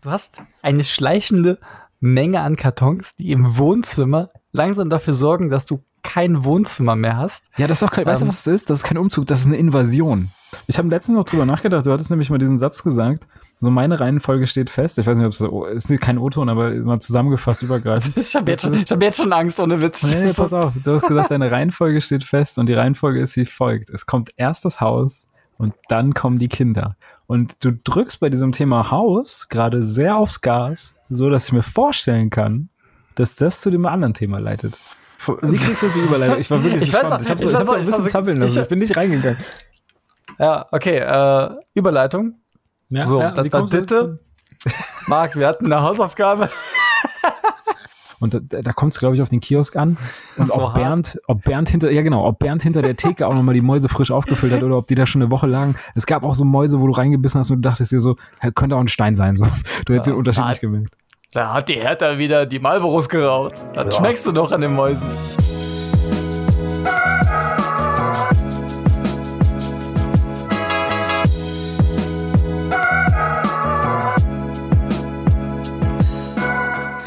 du hast eine schleichende Menge an Kartons, die im Wohnzimmer langsam dafür sorgen, dass du kein Wohnzimmer mehr hast. Ja, das ist doch kein, ähm, weißt du, ähm, was das ist? Das ist kein Umzug, das ist eine Invasion. Ich habe letztens noch drüber nachgedacht, du hattest nämlich mal diesen Satz gesagt, so meine Reihenfolge steht fest. Ich weiß nicht, ob es ist kein O-Ton, aber mal zusammengefasst übergreifend. ich habe jetzt, hab jetzt schon Angst, ohne Witz. Nee, pass auf, du hast gesagt, deine Reihenfolge steht fest und die Reihenfolge ist wie folgt. Es kommt erst das Haus und dann kommen die Kinder. Und du drückst bei diesem Thema Haus gerade sehr aufs Gas, so dass ich mir vorstellen kann, dass das zu dem anderen Thema leitet. Wie kriegst du das Überleitung? Ich war wirklich ich gespannt. Weiß, ich habe so, ich hab so ein bisschen zappeln lassen. Ich, ich bin nicht reingegangen. Ja, okay. Äh, Überleitung. Ja, so, ja, dann, dann bitte. Marc, wir hatten eine Hausaufgabe. Und da, da kommt es, glaube ich, auf den Kiosk an. Und ob Bernd, ob Bernd hinter, ja genau, ob Bernd hinter der Theke auch nochmal die Mäuse frisch aufgefüllt hat oder ob die da schon eine Woche lagen. Es gab auch so Mäuse, wo du reingebissen hast und du dachtest dir so, könnte auch ein Stein sein. So. Du hättest ja, den Unterschied nicht gemerkt. Da hat die Hertha wieder die Malboros geraucht. Das ja. schmeckst du doch an den Mäusen.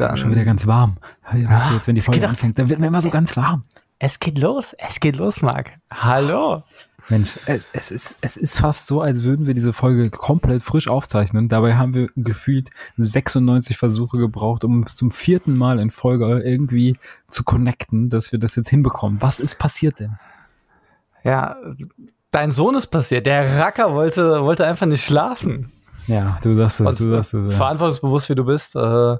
Wird schon wieder ganz warm. Weißt du, ah, jetzt, wenn die Folge anfängt, dann wird mir immer so ganz warm. Es geht los, es geht los, Marc. Hallo. Mensch, es, es, ist, es ist fast so, als würden wir diese Folge komplett frisch aufzeichnen. Dabei haben wir gefühlt 96 Versuche gebraucht, um es zum vierten Mal in Folge irgendwie zu connecten, dass wir das jetzt hinbekommen. Was ist passiert denn? Ja, dein Sohn ist passiert. Der Racker wollte, wollte einfach nicht schlafen. Ja, du sagst es, du sagst es. Ja. Verantwortungsbewusst, wie du bist, äh,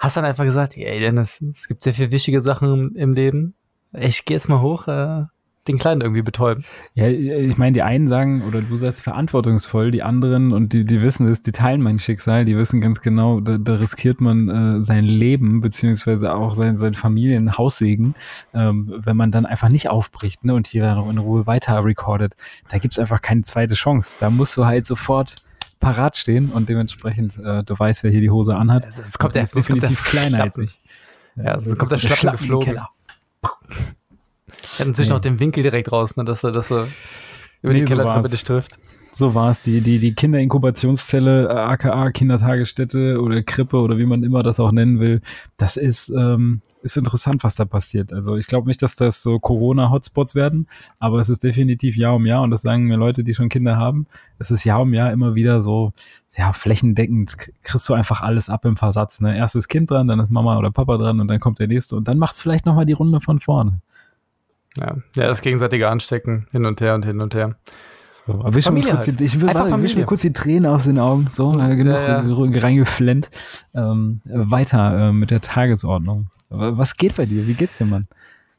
hast dann einfach gesagt, ey Dennis, es gibt sehr viele wichtige Sachen im Leben. Ich gehe jetzt mal hoch, äh, den Kleinen irgendwie betäuben. Ja, ich meine, die einen sagen, oder du sagst verantwortungsvoll, die anderen, und die, die wissen es, die teilen mein Schicksal, die wissen ganz genau, da, da riskiert man äh, sein Leben, beziehungsweise auch sein, sein Familienhaussegen, ähm, wenn man dann einfach nicht aufbricht ne, und hier noch in Ruhe weiter recordet. Da gibt's einfach keine zweite Chance. Da musst du halt sofort parat stehen und dementsprechend, äh, du weißt, wer hier die Hose anhat. Es kommt der, definitiv kleiner als ich. Ja, es kommt der Schlappen, Schlappen geflogen. Er hat sich ja. noch den Winkel direkt raus, ne, dass er, dass er über nee, die Kellertreppe so dich trifft. So war es. Die, die, die Kinderinkubationsstelle, aka Kindertagesstätte oder Krippe oder wie man immer das auch nennen will, das ist, ähm, ist interessant, was da passiert. Also ich glaube nicht, dass das so Corona-Hotspots werden, aber es ist definitiv Jahr um Jahr und das sagen mir Leute, die schon Kinder haben. Es ist Jahr um Jahr immer wieder so, ja, flächendeckend kriegst du einfach alles ab im Versatz. Ne? Erst ist Kind dran, dann ist Mama oder Papa dran und dann kommt der nächste und dann macht es vielleicht nochmal die Runde von vorne. Ja, ja, das gegenseitige Anstecken hin und her und hin und her. So, aber kurz halt. die, ich will warte, wisch mir kurz die Tränen aus den Augen. So, äh, genug ja, ja. reingeflennt. Ähm, weiter äh, mit der Tagesordnung. Was geht bei dir? Wie geht's dir, Mann?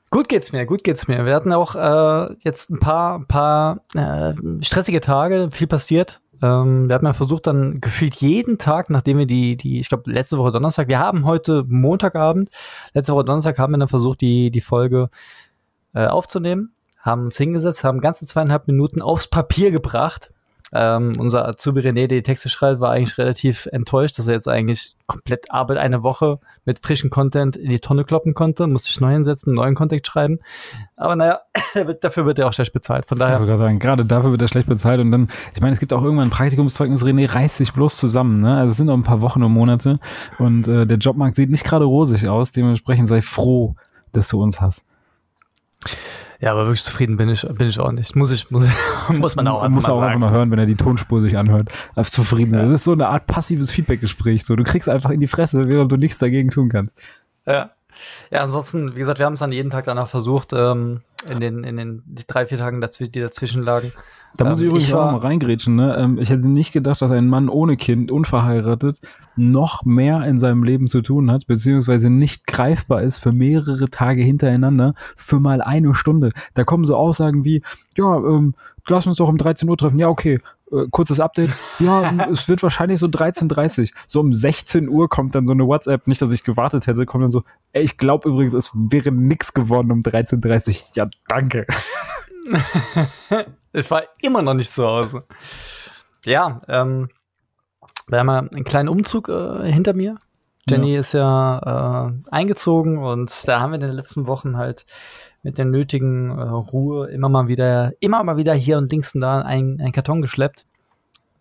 Gut geht's mir, gut geht's mir. Wir hatten auch äh, jetzt ein paar, paar äh, stressige Tage, viel passiert. Ähm, wir hatten ja versucht, dann gefühlt jeden Tag, nachdem wir die, die, ich glaube, letzte Woche Donnerstag, wir haben heute Montagabend, letzte Woche Donnerstag haben wir dann versucht, die, die Folge äh, aufzunehmen, haben uns hingesetzt, haben ganze zweieinhalb Minuten aufs Papier gebracht. Ähm, unser Azubi René, der die Texte schreibt, war eigentlich relativ enttäuscht, dass er jetzt eigentlich komplett Arbeit eine Woche mit frischem Content in die Tonne kloppen konnte. Musste sich neu hinsetzen, neuen Kontext schreiben. Aber naja, dafür wird er auch schlecht bezahlt. Von daher. Ich würde sagen, gerade dafür wird er schlecht bezahlt. Und dann, ich meine, es gibt auch irgendwann ein Praktikumszeugnis. René reißt sich bloß zusammen. Ne? Also es sind noch ein paar Wochen und Monate. Und äh, der Jobmarkt sieht nicht gerade rosig aus. Dementsprechend sei froh, dass du uns hast. Ja, aber wirklich zufrieden bin ich, bin ich auch nicht. Muss ich, muss, muss man auch, man muss auch sagen. einfach mal hören, wenn er die Tonspur sich anhört. Als zufrieden. Ja. Das ist so eine Art passives Feedbackgespräch. So, du kriegst einfach in die Fresse, während du nichts dagegen tun kannst. Ja. Ja, ansonsten, wie gesagt, wir haben es dann jeden Tag danach versucht, ähm, in den, in den drei, vier Tagen, die dazwischen lagen. Da muss ich ähm, übrigens ich auch mal reingrätschen. Ne? Ähm, ich hätte nicht gedacht, dass ein Mann ohne Kind, unverheiratet, noch mehr in seinem Leben zu tun hat, beziehungsweise nicht greifbar ist für mehrere Tage hintereinander, für mal eine Stunde. Da kommen so Aussagen wie, ja, ähm, lass uns doch um 13 Uhr treffen. Ja, okay. Äh, kurzes Update. Ja, es wird wahrscheinlich so 13.30 So um 16 Uhr kommt dann so eine WhatsApp, nicht, dass ich gewartet hätte, kommt dann so, ey, ich glaube übrigens, es wäre nix geworden um 13.30 Ja, danke. Ich war immer noch nicht zu Hause. Ja, ähm, wir haben ja einen kleinen Umzug äh, hinter mir. Jenny ja. ist ja äh, eingezogen und da haben wir in den letzten Wochen halt mit der nötigen äh, Ruhe immer mal wieder, immer mal wieder hier und links und da einen, einen Karton geschleppt.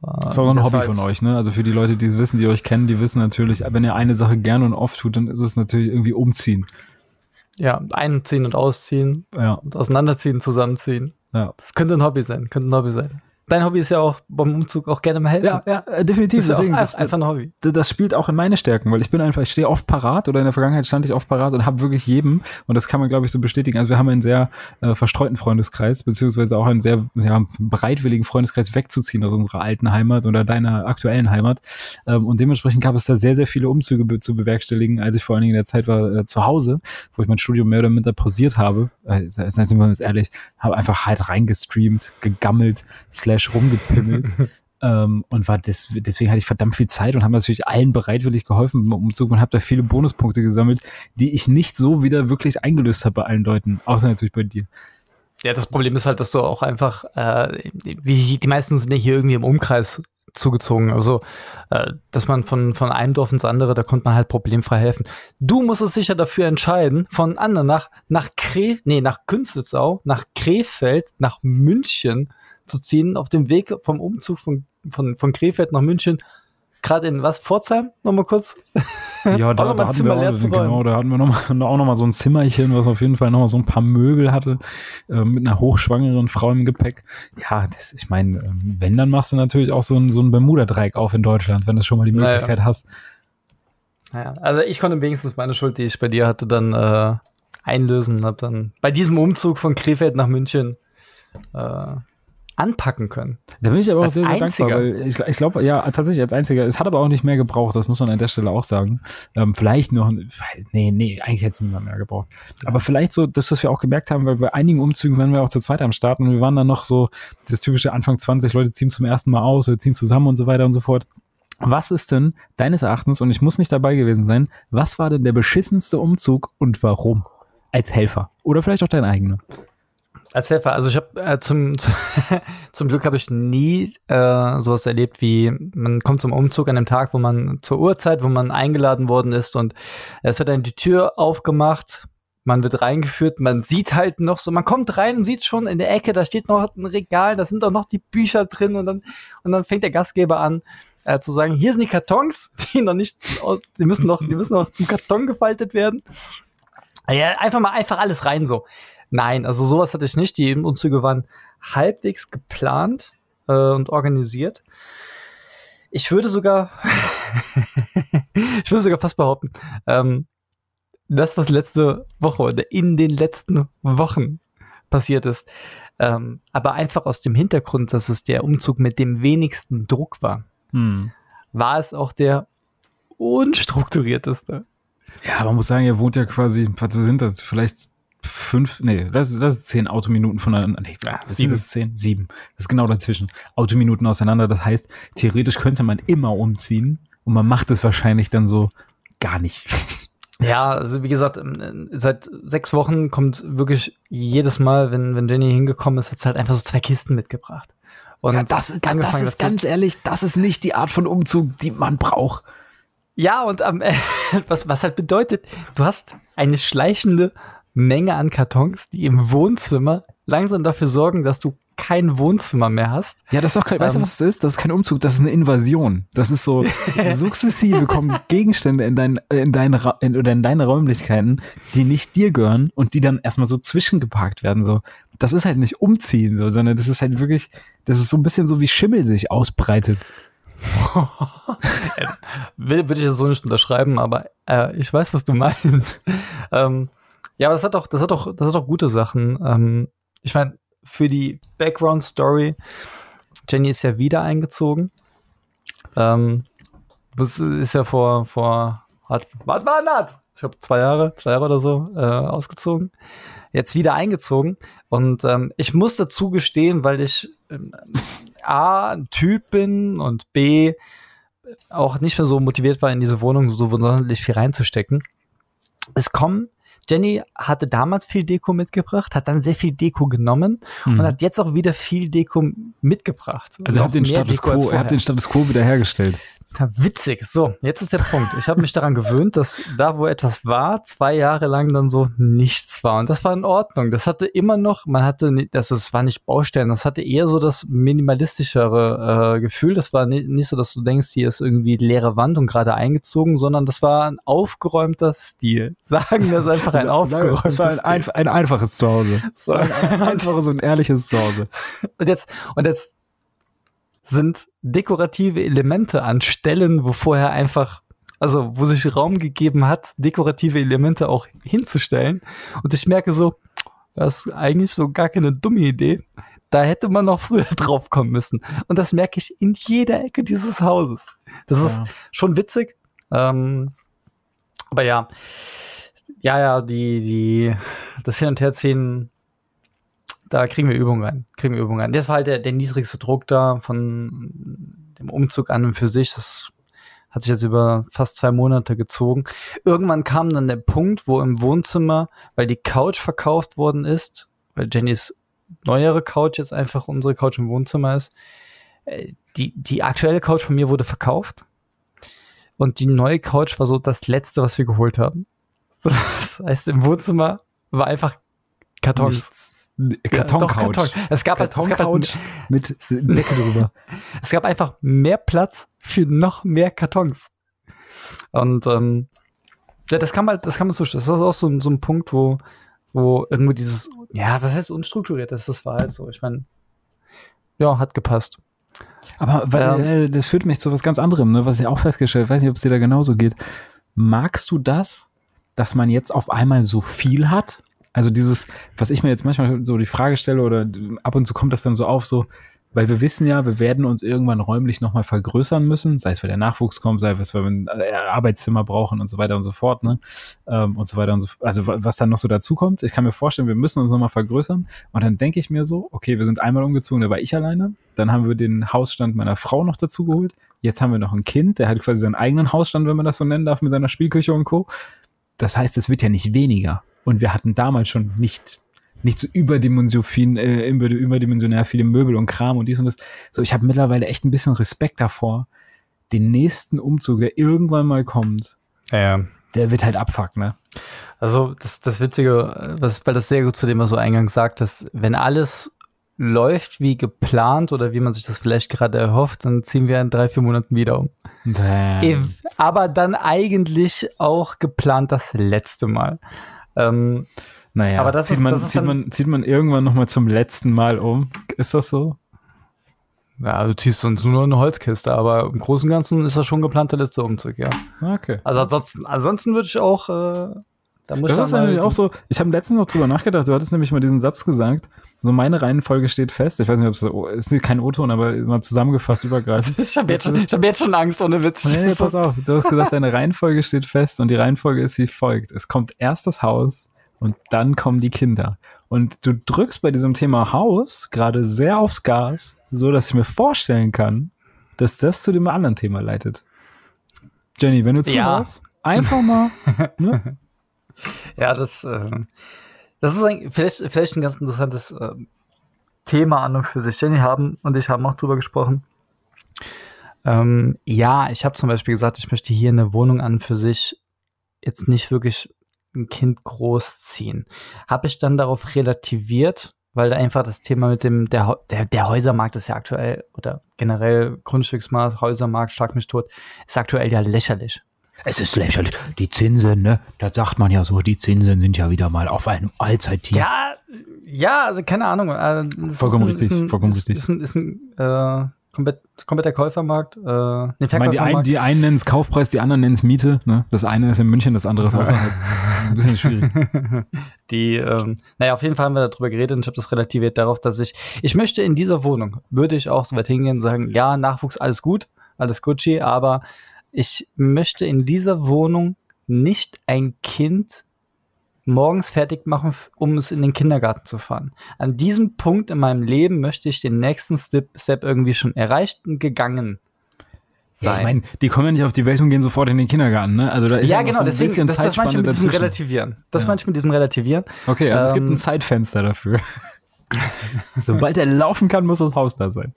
Das ist auch ein Hobby von euch, ne? Also für die Leute, die es wissen, die euch kennen, die wissen natürlich, wenn ihr eine Sache gerne und oft tut, dann ist es natürlich irgendwie umziehen. Ja, einziehen und ausziehen. Ja. Und auseinanderziehen, zusammenziehen. Ja. Das könnte ein Hobby sein, könnte ein Hobby sein dein Hobby ist ja auch beim Umzug auch gerne mal helfen. Ja, ja, äh, definitiv. Das ist Deswegen, das, einfach ein Hobby. Das, das, spielt auch in meine Stärken, weil ich bin einfach, ich stehe oft parat oder in der Vergangenheit stand ich oft parat und habe wirklich jedem, und das kann man, glaube ich, so bestätigen. Also wir haben einen sehr äh, verstreuten Freundeskreis, beziehungsweise auch einen sehr ja, bereitwilligen Freundeskreis wegzuziehen aus unserer alten Heimat oder deiner aktuellen Heimat. Ähm, und dementsprechend gab es da sehr, sehr viele Umzüge be zu bewerkstelligen, als ich vor allen Dingen in der Zeit war äh, zu Hause, wo ich mein Studium mehr oder minder pausiert habe. Äh, sind wir uns ehrlich, habe einfach halt reingestreamt, gegammelt, slash rumgepimmelt gespielt. ähm, und war des, deswegen hatte ich verdammt viel Zeit und habe natürlich allen bereitwillig geholfen im Umzug und habe da viele Bonuspunkte gesammelt, die ich nicht so wieder wirklich eingelöst habe bei allen Leuten, außer natürlich bei dir. Ja, das Problem ist halt, dass du auch einfach, äh, wie die meisten sind ja hier irgendwie im Umkreis zugezogen. Also, äh, dass man von, von einem Dorf ins andere, da konnte man halt problemfrei helfen. Du musst es sicher dafür entscheiden, von anderen nach, nach Kre nee, nach Künzelsau, nach Krefeld, nach München zu ziehen auf dem Weg vom Umzug von, von, von Krefeld nach München. Gerade in was? Pforzheim? Nochmal kurz. Ja, da, da hatten wir auch, genau, da hatten wir noch mal, auch nochmal so ein Zimmerchen, was auf jeden Fall nochmal so ein paar Möbel hatte, äh, mit einer hochschwangeren Frau im Gepäck. Ja, das, ich meine, ähm, wenn, dann machst du natürlich auch so ein, so ein Bermuda-Dreieck auf in Deutschland, wenn du schon mal die Möglichkeit naja. hast. Naja, also ich konnte wenigstens meine Schuld, die ich bei dir hatte, dann äh, einlösen und hab dann bei diesem Umzug von Krefeld nach München äh, anpacken können. Da bin ich aber auch sehr, sehr dankbar, weil ich, ich glaube, ja, tatsächlich als einziger. Es hat aber auch nicht mehr gebraucht, das muss man an der Stelle auch sagen. Ähm, vielleicht noch, nee, nee, eigentlich hätte es niemand mehr gebraucht. Aber vielleicht so, dass das wir auch gemerkt haben, weil bei einigen Umzügen waren wir auch zu zweit am Start und wir waren dann noch so, das typische Anfang 20, Leute ziehen zum ersten Mal aus, oder ziehen zusammen und so weiter und so fort. Was ist denn deines Erachtens, und ich muss nicht dabei gewesen sein, was war denn der beschissenste Umzug und warum? Als Helfer. Oder vielleicht auch dein eigener. Als Helfer, also ich habe äh, zum, zum Glück habe ich nie äh, sowas erlebt wie, man kommt zum Umzug an dem Tag, wo man zur Uhrzeit, wo man eingeladen worden ist und es wird dann die Tür aufgemacht, man wird reingeführt, man sieht halt noch so, man kommt rein und sieht schon in der Ecke, da steht noch ein Regal, da sind auch noch die Bücher drin und dann, und dann fängt der Gastgeber an, äh, zu sagen, hier sind die Kartons, die noch nicht, die müssen noch, die müssen noch zum Karton gefaltet werden. Ja, einfach mal einfach alles rein so. Nein, also sowas hatte ich nicht. Die Umzüge waren halbwegs geplant äh, und organisiert. Ich würde sogar, ich würde sogar fast behaupten, ähm, das, was letzte Woche oder in den letzten Wochen passiert ist, ähm, aber einfach aus dem Hintergrund, dass es der Umzug mit dem wenigsten Druck war, hm. war es auch der unstrukturierteste. Ja, man muss sagen, ihr wohnt ja quasi, was sind das, vielleicht fünf, nee, das, das ist zehn Autominuten voneinander. Nee, das sieben. ist zehn, sieben. Das ist genau dazwischen. Autominuten auseinander. Das heißt, theoretisch könnte man immer umziehen und man macht es wahrscheinlich dann so gar nicht. Ja, also wie gesagt, ähm, seit sechs Wochen kommt wirklich jedes Mal, wenn, wenn Jenny hingekommen ist, hat sie halt einfach so zwei Kisten mitgebracht. Und ja, das, das ist ganz ehrlich, das ist nicht die Art von Umzug, die man braucht. Ja, und ähm, was, was halt bedeutet, du hast eine schleichende Menge an Kartons, die im Wohnzimmer langsam dafür sorgen, dass du kein Wohnzimmer mehr hast. Ja, das ist doch kein, ähm, weißt du, ähm, was das ist? Das ist kein Umzug, das ist eine Invasion. Das ist so, sukzessive kommen Gegenstände in, dein, in, deine, in, oder in deine Räumlichkeiten, die nicht dir gehören und die dann erstmal so zwischengeparkt werden. So. Das ist halt nicht umziehen, so, sondern das ist halt wirklich, das ist so ein bisschen so wie Schimmel sich ausbreitet. Will, würde ich das so nicht unterschreiben, aber äh, ich weiß, was du meinst. ähm, ja, aber das hat doch, das hat doch, das hat doch gute Sachen. Ähm, ich meine, für die Background Story, Jenny ist ja wieder eingezogen. Ähm, das ist ja vor, vor, hat, was war das? Ich habe zwei Jahre, zwei Jahre oder so äh, ausgezogen. Jetzt wieder eingezogen. Und ähm, ich muss dazu gestehen, weil ich ähm, A, ein Typ bin und B, auch nicht mehr so motiviert war, in diese Wohnung so sonderlich viel reinzustecken. Es kommen Jenny hatte damals viel Deko mitgebracht, hat dann sehr viel Deko genommen mhm. und hat jetzt auch wieder viel Deko mitgebracht. Also ihr habt den Status Quo, ihr habt den Status Quo wiederhergestellt. Ja, witzig. So, jetzt ist der Punkt. Ich habe mich daran gewöhnt, dass da, wo etwas war, zwei Jahre lang dann so nichts war. Und das war in Ordnung. Das hatte immer noch, man hatte, also es war nicht Baustellen, das hatte eher so das minimalistischere äh, Gefühl. Das war nicht, nicht so, dass du denkst, hier ist irgendwie leere Wand und gerade eingezogen, sondern das war ein aufgeräumter Stil. Sagen wir es einfach ein aufgeräumter Das war ein, ein, ein einfaches Zuhause. So ein, ein einfaches und ehrliches Zuhause. Und jetzt, und jetzt sind dekorative Elemente an Stellen, wo vorher einfach, also wo sich Raum gegeben hat, dekorative Elemente auch hinzustellen. Und ich merke so, das ist eigentlich so gar keine dumme Idee. Da hätte man noch früher drauf kommen müssen. Und das merke ich in jeder Ecke dieses Hauses. Das ja. ist schon witzig. Ähm, aber ja, ja, ja, die, die, das Hin- und Herziehen da kriegen wir Übungen rein. Kriegen wir Übungen rein. Das war halt der, der niedrigste Druck da von dem Umzug an und für sich. Das hat sich jetzt über fast zwei Monate gezogen. Irgendwann kam dann der Punkt, wo im Wohnzimmer, weil die Couch verkauft worden ist, weil Jennys neuere Couch jetzt einfach unsere Couch im Wohnzimmer ist, äh, die, die aktuelle Couch von mir wurde verkauft. Und die neue Couch war so das letzte, was wir geholt haben. Das heißt, im Wohnzimmer war einfach Kartons. Nichts Karton-Couch. Karton. Es gab halt, es gab halt mit Decke drüber. es gab einfach mehr Platz für noch mehr Kartons. Und ähm, ja, das kann halt, das kann man so, das ist auch so, so ein Punkt, wo, wo irgendwie dieses, ja, was heißt unstrukturiert? Das, das war halt so. Ich meine, ja, hat gepasst. Aber weil, ähm, äh, das führt mich zu was ganz anderem, ne, was ich auch festgestellt, weiß nicht, ob es dir da genauso geht. Magst du das, dass man jetzt auf einmal so viel hat? Also dieses, was ich mir jetzt manchmal so die Frage stelle oder ab und zu kommt das dann so auf, so, weil wir wissen ja, wir werden uns irgendwann räumlich nochmal vergrößern müssen, sei es, weil der Nachwuchs kommt, sei es, weil wir ein äh, Arbeitszimmer brauchen und so weiter und so fort, ne? Ähm, und so weiter und so Also was dann noch so dazu kommt, ich kann mir vorstellen, wir müssen uns nochmal vergrößern. Und dann denke ich mir so, okay, wir sind einmal umgezogen, da war ich alleine. Dann haben wir den Hausstand meiner Frau noch dazu geholt. Jetzt haben wir noch ein Kind, der hat quasi seinen eigenen Hausstand, wenn man das so nennen darf, mit seiner Spielküche und Co. Das heißt, es wird ja nicht weniger. Und wir hatten damals schon nicht, nicht so überdimensionär, äh, überdimensionär viele Möbel und Kram und dies und das. So, ich habe mittlerweile echt ein bisschen Respekt davor, den nächsten Umzug, der irgendwann mal kommt, ja. der wird halt abfuck, ne? Also, das, das Witzige, was, weil das sehr gut zu dem, was du eingangs sagtest, wenn alles läuft wie geplant oder wie man sich das vielleicht gerade erhofft, dann ziehen wir in drei, vier Monaten wieder um. Damn. Aber dann eigentlich auch geplant das letzte Mal. Ähm, naja, aber das zieht, ist, man, das zieht, man, zieht man irgendwann noch mal zum letzten Mal um? Ist das so? Ja, du ziehst sonst nur eine Holzkiste, aber im Großen und Ganzen ist das schon geplant, der letzte Umzug, ja. Okay. Also ansonsten, ansonsten würde ich auch. Äh, da muss das ist nämlich auch so. Ich habe letztens noch drüber nachgedacht. Du hattest nämlich mal diesen Satz gesagt. So meine Reihenfolge steht fest. Ich weiß nicht, ob es so, ist kein O-Ton, aber mal zusammengefasst übergreifend. ich habe jetzt, hab jetzt schon Angst ohne Witz. Nee, pass auf. Du hast gesagt, deine Reihenfolge steht fest und die Reihenfolge ist wie folgt. Es kommt erst das Haus und dann kommen die Kinder. Und du drückst bei diesem Thema Haus gerade sehr aufs Gas, so dass ich mir vorstellen kann, dass das zu dem anderen Thema leitet. Jenny, wenn du zuhörst, ja. einfach mal. Ne? Ja, das, äh, das ist ein, vielleicht, vielleicht ein ganz interessantes äh, Thema an und für sich. Jenny haben und ich haben auch drüber gesprochen. Ähm, ja, ich habe zum Beispiel gesagt, ich möchte hier eine Wohnung an für sich jetzt nicht wirklich ein Kind großziehen. Habe ich dann darauf relativiert, weil einfach das Thema mit dem, der, der, der Häusermarkt ist ja aktuell, oder generell Grundstücksmarkt, Häusermarkt, schlag mich tot, ist aktuell ja lächerlich. Es ist lächerlich. Die Zinsen, ne? Das sagt man ja so, die Zinsen sind ja wieder mal auf einem Allzeittief. Ja, ja, also keine Ahnung. Also, vollkommen ein, richtig, ein, vollkommen richtig. Ist ein, ist ein äh, komplett, kompletter Käufermarkt. Äh, nee, ich meine, die, ein, die einen nennen es Kaufpreis, die anderen nennen es Miete. Ne? Das eine ist in München, das andere ist außerhalb. ein bisschen schwierig. Die, ähm, naja, auf jeden Fall haben wir darüber geredet und ich habe das relativiert darauf, dass ich, ich möchte in dieser Wohnung, würde ich auch so weit hingehen und sagen, ja, Nachwuchs, alles gut, alles Gucci, aber ich möchte in dieser Wohnung nicht ein Kind morgens fertig machen, um es in den Kindergarten zu fahren. An diesem Punkt in meinem Leben möchte ich den nächsten Step, Step irgendwie schon erreicht und gegangen sein. Ja, ich meine, die kommen ja nicht auf die Welt und gehen sofort in den Kindergarten, ne? Also da ist ja, ja genau, so ein deswegen, bisschen das, das manche mit diesem Relativieren. Das ja. manche mit diesem Relativieren. Okay, also ähm, es gibt ein ähm, Zeitfenster dafür. Sobald er laufen kann, muss das Haus da sein.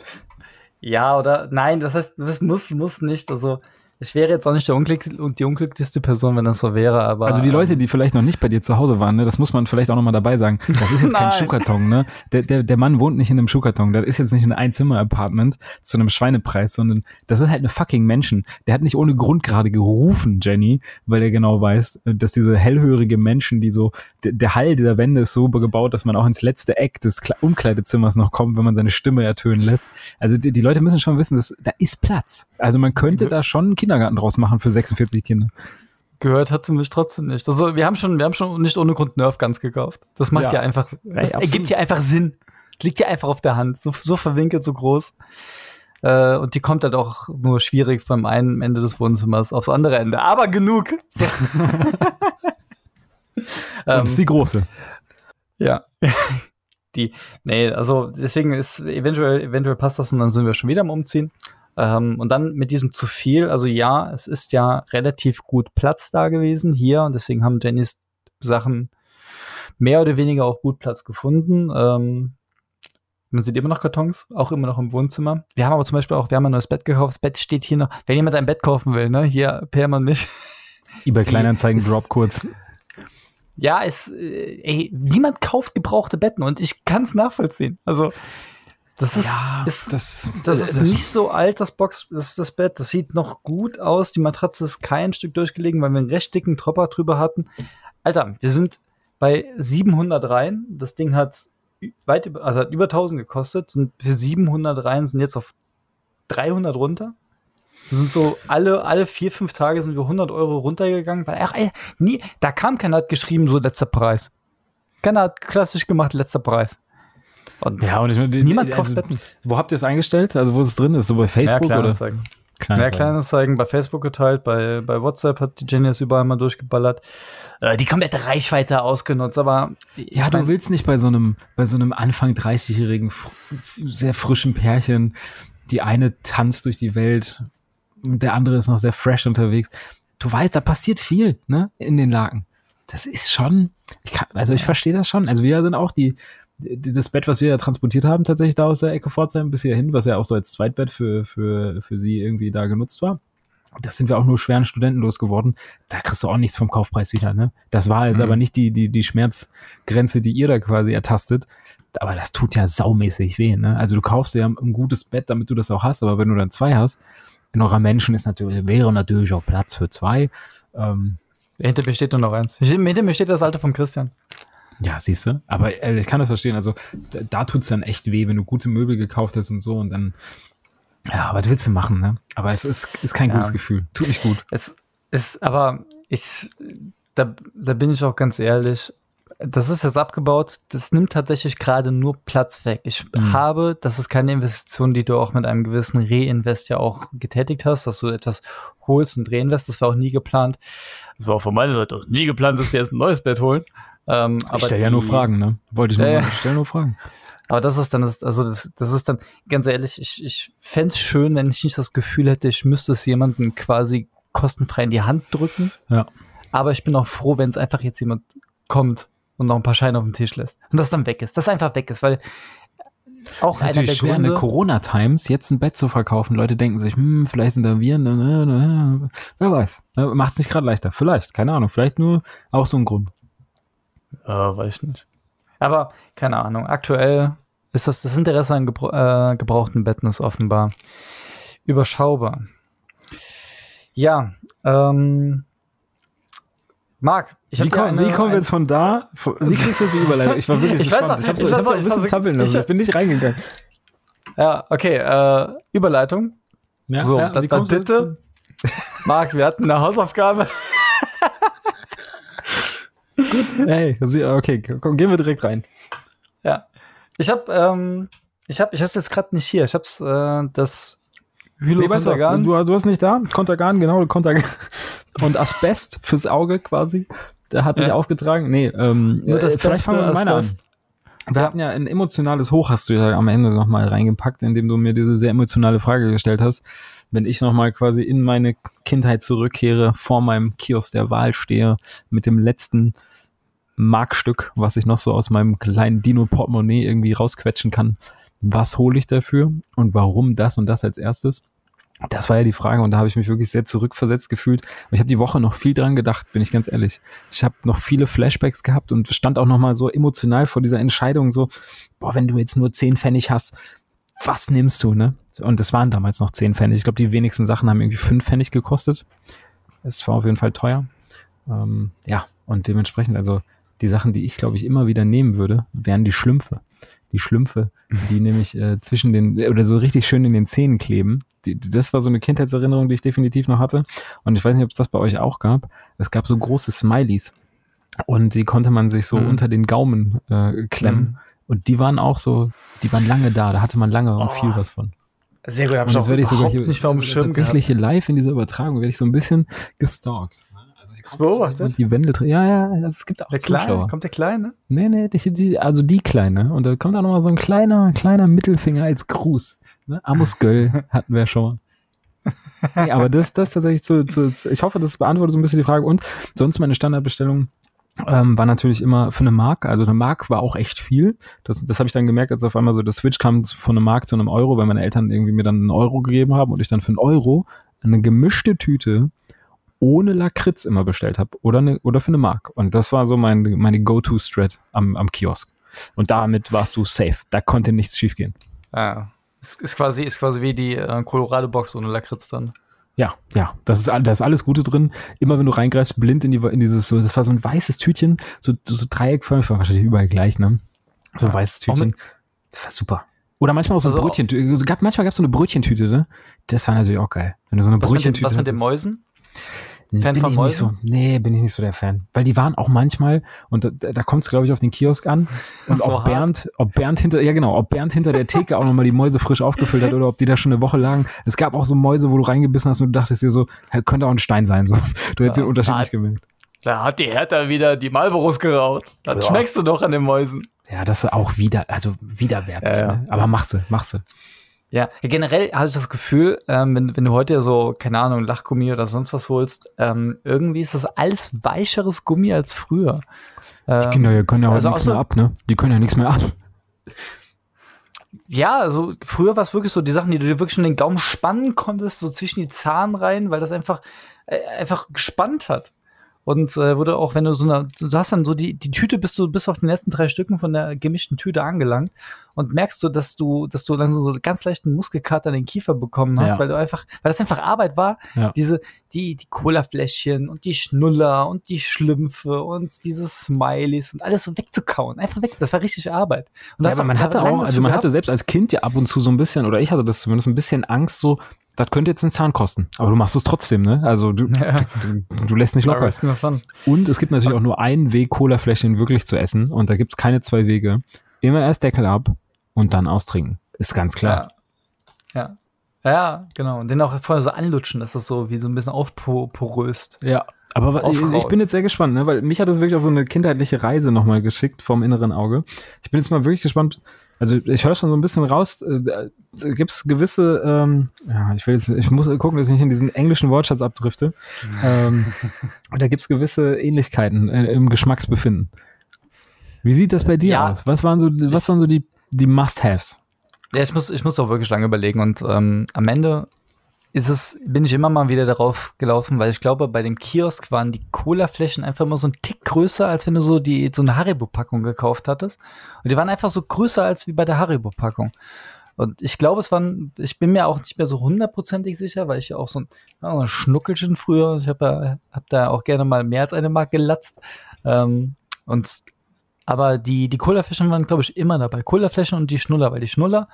Ja, oder nein, das heißt, das muss, muss nicht. Also ich wäre jetzt auch nicht der Unglück und die unglücklichste Person, wenn das so wäre, aber. Also die Leute, ähm, die vielleicht noch nicht bei dir zu Hause waren, ne, das muss man vielleicht auch nochmal dabei sagen. Das ist jetzt kein Schuhkarton, ne? Der, der, der Mann wohnt nicht in einem Schuhkarton. Das ist jetzt nicht ein Einzimmer-Apartment zu einem Schweinepreis, sondern das ist halt eine fucking Menschen. Der hat nicht ohne Grund gerade gerufen, Jenny, weil er genau weiß, dass diese hellhörige Menschen, die so, der, der Hall dieser Wände ist so gebaut, dass man auch ins letzte Eck des Umkleidezimmers noch kommt, wenn man seine Stimme ertönen lässt. Also die, die Leute müssen schon wissen, dass da ist Platz. Also man könnte da schon Kinder Kindergarten draus machen für 46 Kinder. Gehört hat sie mich trotzdem nicht. Also wir haben schon, wir haben schon nicht ohne Grund Nerf Guns gekauft. Das macht ja, ja einfach, das Ey, ergibt ja einfach Sinn. Liegt ja einfach auf der Hand. So, so verwinkelt, so groß. Äh, und die kommt halt auch nur schwierig vom einen Ende des Wohnzimmers aufs andere Ende. Aber genug. So. ähm, ist die große. Ja. die, nee, also deswegen ist eventuell, eventuell passt das und dann sind wir schon wieder am Umziehen. Ähm, und dann mit diesem zu viel, also ja, es ist ja relativ gut Platz da gewesen hier und deswegen haben Jennys Sachen mehr oder weniger auch gut Platz gefunden. Ähm, man sieht immer noch Kartons, auch immer noch im Wohnzimmer. Wir haben aber zum Beispiel auch, wir haben ein neues Bett gekauft. Das Bett steht hier noch. Wenn jemand ein Bett kaufen will, ne, hier Perman mich. eBay Kleinanzeigen Drop kurz. Ja, es, äh, ey, niemand kauft gebrauchte Betten und ich kann es nachvollziehen. Also das ist, ja, ist das, das, ist das nicht so alt, das Box, das, das Bett. Das sieht noch gut aus. Die Matratze ist kein Stück durchgelegen, weil wir einen recht dicken Tropper drüber hatten. Alter, wir sind bei 700 Reihen. Das Ding hat weit über, also hat über 1000 gekostet. Sind für 700 Reihen sind jetzt auf 300 runter. Wir sind so alle, alle vier, fünf Tage sind wir 100 Euro runtergegangen. Weil, ach, ey, nie, da kam keiner, hat geschrieben, so letzter Preis. Keiner hat klassisch gemacht, letzter Preis. Und ja, und ich, niemand also, kauft Betten. Wo habt ihr es eingestellt? Also wo ist es drin? Ist es so bei Facebook ja, oder? Kleinanzeigen. Mehr Kleinanzeigen bei Facebook geteilt, bei, bei WhatsApp hat die Jenny es überall mal durchgeballert. Äh, die komplette Reichweite ausgenutzt, aber ja, du willst nicht bei so einem bei so einem Anfang 30-jährigen sehr frischen Pärchen, die eine tanzt durch die Welt und der andere ist noch sehr fresh unterwegs. Du weißt, da passiert viel, ne, in den Laken. Das ist schon, ich kann, also ich verstehe das schon. Also wir sind auch die das Bett, was wir ja transportiert haben, tatsächlich da aus der Ecke Pforzheim bis hierhin, was ja auch so als Zweitbett für, für, für sie irgendwie da genutzt war. Das sind wir auch nur schweren Studenten losgeworden. Da kriegst du auch nichts vom Kaufpreis wieder, ne? Das war jetzt mhm. aber nicht die, die, die Schmerzgrenze, die ihr da quasi ertastet. Aber das tut ja saumäßig weh, ne? Also du kaufst ja ein gutes Bett, damit du das auch hast, aber wenn du dann zwei hast, in eurer Menschen ist natürlich, wäre natürlich auch Platz für zwei. Ähm, hinter mir steht nur noch eins. Hinter mir steht das alte von Christian. Ja, siehst du. Aber äh, ich kann das verstehen. Also da, da tut es dann echt weh, wenn du gute Möbel gekauft hast und so und dann. Ja, was willst du machen, ne? Aber es ist, ist kein ja. gutes Gefühl. Tut nicht gut. Es ist, aber ich, da, da bin ich auch ganz ehrlich. Das ist jetzt abgebaut. Das nimmt tatsächlich gerade nur Platz weg. Ich mhm. habe, das ist keine Investition, die du auch mit einem gewissen Reinvest ja auch getätigt hast, dass du etwas holst und reinvest. Das war auch nie geplant. Das war von meiner Seite auch nie geplant, dass wir jetzt ein neues Bett holen. Ähm, ich stelle ja nur Fragen, ne? Wollte ich nur, äh, ich stelle nur Fragen. Aber das ist dann, also das, das ist dann, ganz ehrlich, ich, ich fände es schön, wenn ich nicht das Gefühl hätte, ich müsste es jemandem quasi kostenfrei in die Hand drücken. Ja. Aber ich bin auch froh, wenn es einfach jetzt jemand kommt und noch ein paar Scheine auf den Tisch lässt. Und das dann weg ist, das einfach weg ist, weil auch ist natürlich schwer Gründe, in Corona-Times jetzt ein Bett zu verkaufen. Leute denken sich, hm, vielleicht sind da Viren, ne, ne, ne, wer weiß. Macht es nicht gerade leichter. Vielleicht, keine Ahnung. Vielleicht nur auch so ein Grund. Äh, weiß ich nicht. Aber keine Ahnung. Aktuell ist das, das Interesse an gebra äh, gebrauchten Betten ist offenbar überschaubar. Ja, ähm, Marc, ich wie, komm, eine, wie kommen wir jetzt von da? Wie kriegst du jetzt die Überleitung? Ich war wirklich ich gespannt. Weiß, ich habe so, ich hab so ein bisschen zappeln lassen. Ich, ich, bin nicht reingegangen. Ja, okay. Äh, Überleitung. Ja, so, ja, dann bitte. Marc, wir hatten eine Hausaufgabe. Gut, hey, okay, komm, gehen wir direkt rein. Ja, ich habe, ähm, ich habe, ich habe jetzt gerade nicht hier. Ich habe äh, das Hylokontergan. Nee, du, du hast nicht da? Kontergan, genau, Kontergan. Und Asbest fürs Auge quasi. Der hat dich ja. aufgetragen. Nee, ähm, Nur das äh, vielleicht fangen wir mit meiner an. Wir ja. hatten ja ein emotionales Hoch, hast du ja am Ende nochmal reingepackt, indem du mir diese sehr emotionale Frage gestellt hast. Wenn ich nochmal quasi in meine Kindheit zurückkehre, vor meinem Kiosk der Wahl stehe, mit dem letzten Markstück, was ich noch so aus meinem kleinen Dino-Portemonnaie irgendwie rausquetschen kann. Was hole ich dafür und warum das und das als erstes? Das war ja die Frage und da habe ich mich wirklich sehr zurückversetzt gefühlt. Ich habe die Woche noch viel dran gedacht, bin ich ganz ehrlich. Ich habe noch viele Flashbacks gehabt und stand auch noch mal so emotional vor dieser Entscheidung so, boah, wenn du jetzt nur 10 Pfennig hast, was nimmst du, ne? Und es waren damals noch 10 Pfennig. Ich glaube, die wenigsten Sachen haben irgendwie 5 Pfennig gekostet. Es war auf jeden Fall teuer. Ähm, ja, und dementsprechend, also die Sachen, die ich, glaube ich, immer wieder nehmen würde, wären die Schlümpfe die Schlümpfe, die nämlich äh, zwischen den, oder so richtig schön in den Zähnen kleben. Die, das war so eine Kindheitserinnerung, die ich definitiv noch hatte. Und ich weiß nicht, ob es das bei euch auch gab. Es gab so große Smileys. Und die konnte man sich so mhm. unter den Gaumen äh, klemmen. Mhm. Und die waren auch so, die waren lange da. Da hatte man lange und oh. viel was von. Sehr gut, habe ich auch werde ich sogar hier, nicht mehr Schirm tatsächlich gehabt. live in dieser Übertragung werde ich so ein bisschen gestalkt. Das beobachtet? Und die Wände, ja, ja, also es gibt auch der Zuschauer. Kleine? Kommt der Kleine? Nee, nee, die, die, also die Kleine. Und da kommt auch nochmal so ein kleiner, kleiner Mittelfinger als Gruß. Ne? Amus Göll hatten wir schon mal. nee, aber das, das tatsächlich zu, zu, zu, ich hoffe, das beantwortet so ein bisschen die Frage. Und sonst meine Standardbestellung ähm, war natürlich immer für eine Mark. Also eine Mark war auch echt viel. Das, das habe ich dann gemerkt, als auf einmal so der Switch kam von einem Mark zu einem Euro, weil meine Eltern irgendwie mir dann einen Euro gegeben haben und ich dann für einen Euro eine gemischte Tüte ohne Lakritz immer bestellt habe oder, ne, oder für eine Mark. Und das war so mein, meine Go-To-Strat am, am Kiosk. Und damit warst du safe. Da konnte nichts schiefgehen. Ah, ist, ist, quasi, ist quasi wie die äh, Colorado-Box ohne Lakritz dann. Ja, ja, das ist, da ist alles Gute drin. Immer wenn du reingreifst, blind in, die, in dieses, so, das war so ein weißes Tütchen, so, so dreieckförmig, war wahrscheinlich überall gleich, ne? So ein weißes Tütchen. Das war super. Oder manchmal auch so ein also Brötchentüte. Gab, manchmal gab es so eine Brötchentüte, ne? Das war natürlich auch geil. Wenn du so eine Brötchentüte. Was mit den Mäusen? Fan bin von ich nicht so, Nee, bin ich nicht so der Fan. Weil die waren auch manchmal, und da, da kommt es, glaube ich, auf den Kiosk an. Und ob hart. Bernd, ob Bernd hinter, ja genau, ob Bernd hinter der Theke auch nochmal die Mäuse frisch aufgefüllt hat oder ob die da schon eine Woche lagen. Es gab auch so Mäuse, wo du reingebissen hast und du dachtest dir so, könnte auch ein Stein sein. So. Du hättest ja, den Unterschied nicht gemerkt. Da hat die Hertha wieder die Malboros geraucht. Das ja. schmeckst du doch an den Mäusen. Ja, das ist auch wieder, also widerwärtig. Ja, ne? Aber machst du, machst du. Ja, generell hatte ich das Gefühl, ähm, wenn, wenn du heute ja so, keine Ahnung, Lachgummi oder sonst was holst, ähm, irgendwie ist das alles weicheres Gummi als früher. Ähm, die Kinder ja können ja also nichts mehr ab, ne? Die können ja nichts mehr ab. Ja, also früher war es wirklich so die Sachen, die du dir wirklich schon den Gaumen spannen konntest, so zwischen die Zahn rein, weil das einfach, äh, einfach gespannt hat. Und äh, wurde auch, wenn du so eine, du hast dann so die, die Tüte bist du bis auf den letzten drei Stücken von der gemischten Tüte angelangt und merkst du, dass du, dass du dann so ganz leichten Muskelkater in den Kiefer bekommen hast, ja. weil du einfach, weil das einfach Arbeit war, ja. diese, die, die Colafläschchen und die Schnuller und die Schlümpfe und diese Smileys und alles so wegzukauen. Einfach weg. Das war richtig Arbeit. Und ja, aber man hatte auch, also man hatte selbst als Kind ja ab und zu so ein bisschen, oder ich hatte das zumindest ein bisschen Angst, so, das könnte jetzt einen Zahn kosten, aber du machst es trotzdem, ne? Also du, ja. du, du, lässt nicht locker. Und es gibt natürlich auch nur einen Weg, Colafläschchen wirklich zu essen und da gibt es keine zwei Wege. Immer erst Deckel ab und dann austrinken. Ist ganz klar. Ja. Ja, ja genau. Und den auch vorher so anlutschen, dass das so wie so ein bisschen aufporöst. Ja. Aber Aufraut. ich bin jetzt sehr gespannt, ne? weil mich hat das wirklich auf so eine kindheitliche Reise nochmal geschickt vom inneren Auge. Ich bin jetzt mal wirklich gespannt, also ich höre schon so ein bisschen raus, äh, gibt es gewisse, ähm, ja, ich will jetzt, ich muss gucken, dass ich nicht in diesen englischen Wortschatz abdrifte. ähm, da gibt es gewisse Ähnlichkeiten äh, im Geschmacksbefinden. Wie sieht das bei dir ja, aus? Was waren so, was waren so die, die Must-Haves? Ja, ich muss, ich muss auch wirklich lange überlegen und ähm, am Ende ist es, bin ich immer mal wieder darauf gelaufen, weil ich glaube, bei dem Kiosk waren die Cola-Flächen einfach immer so ein Tick größer, als wenn du so die, so eine Haribo-Packung gekauft hattest. Und die waren einfach so größer als wie bei der Haribo-Packung. Und ich glaube, es waren, ich bin mir auch nicht mehr so hundertprozentig sicher, weil ich ja auch so ein, ja, so ein Schnuckelchen früher, ich habe hab da auch gerne mal mehr als eine Mark gelatzt. Ähm, und aber die, die Cola-Flächen waren, glaube ich, immer dabei. Cola-Flächen und die Schnuller, weil die Schnuller,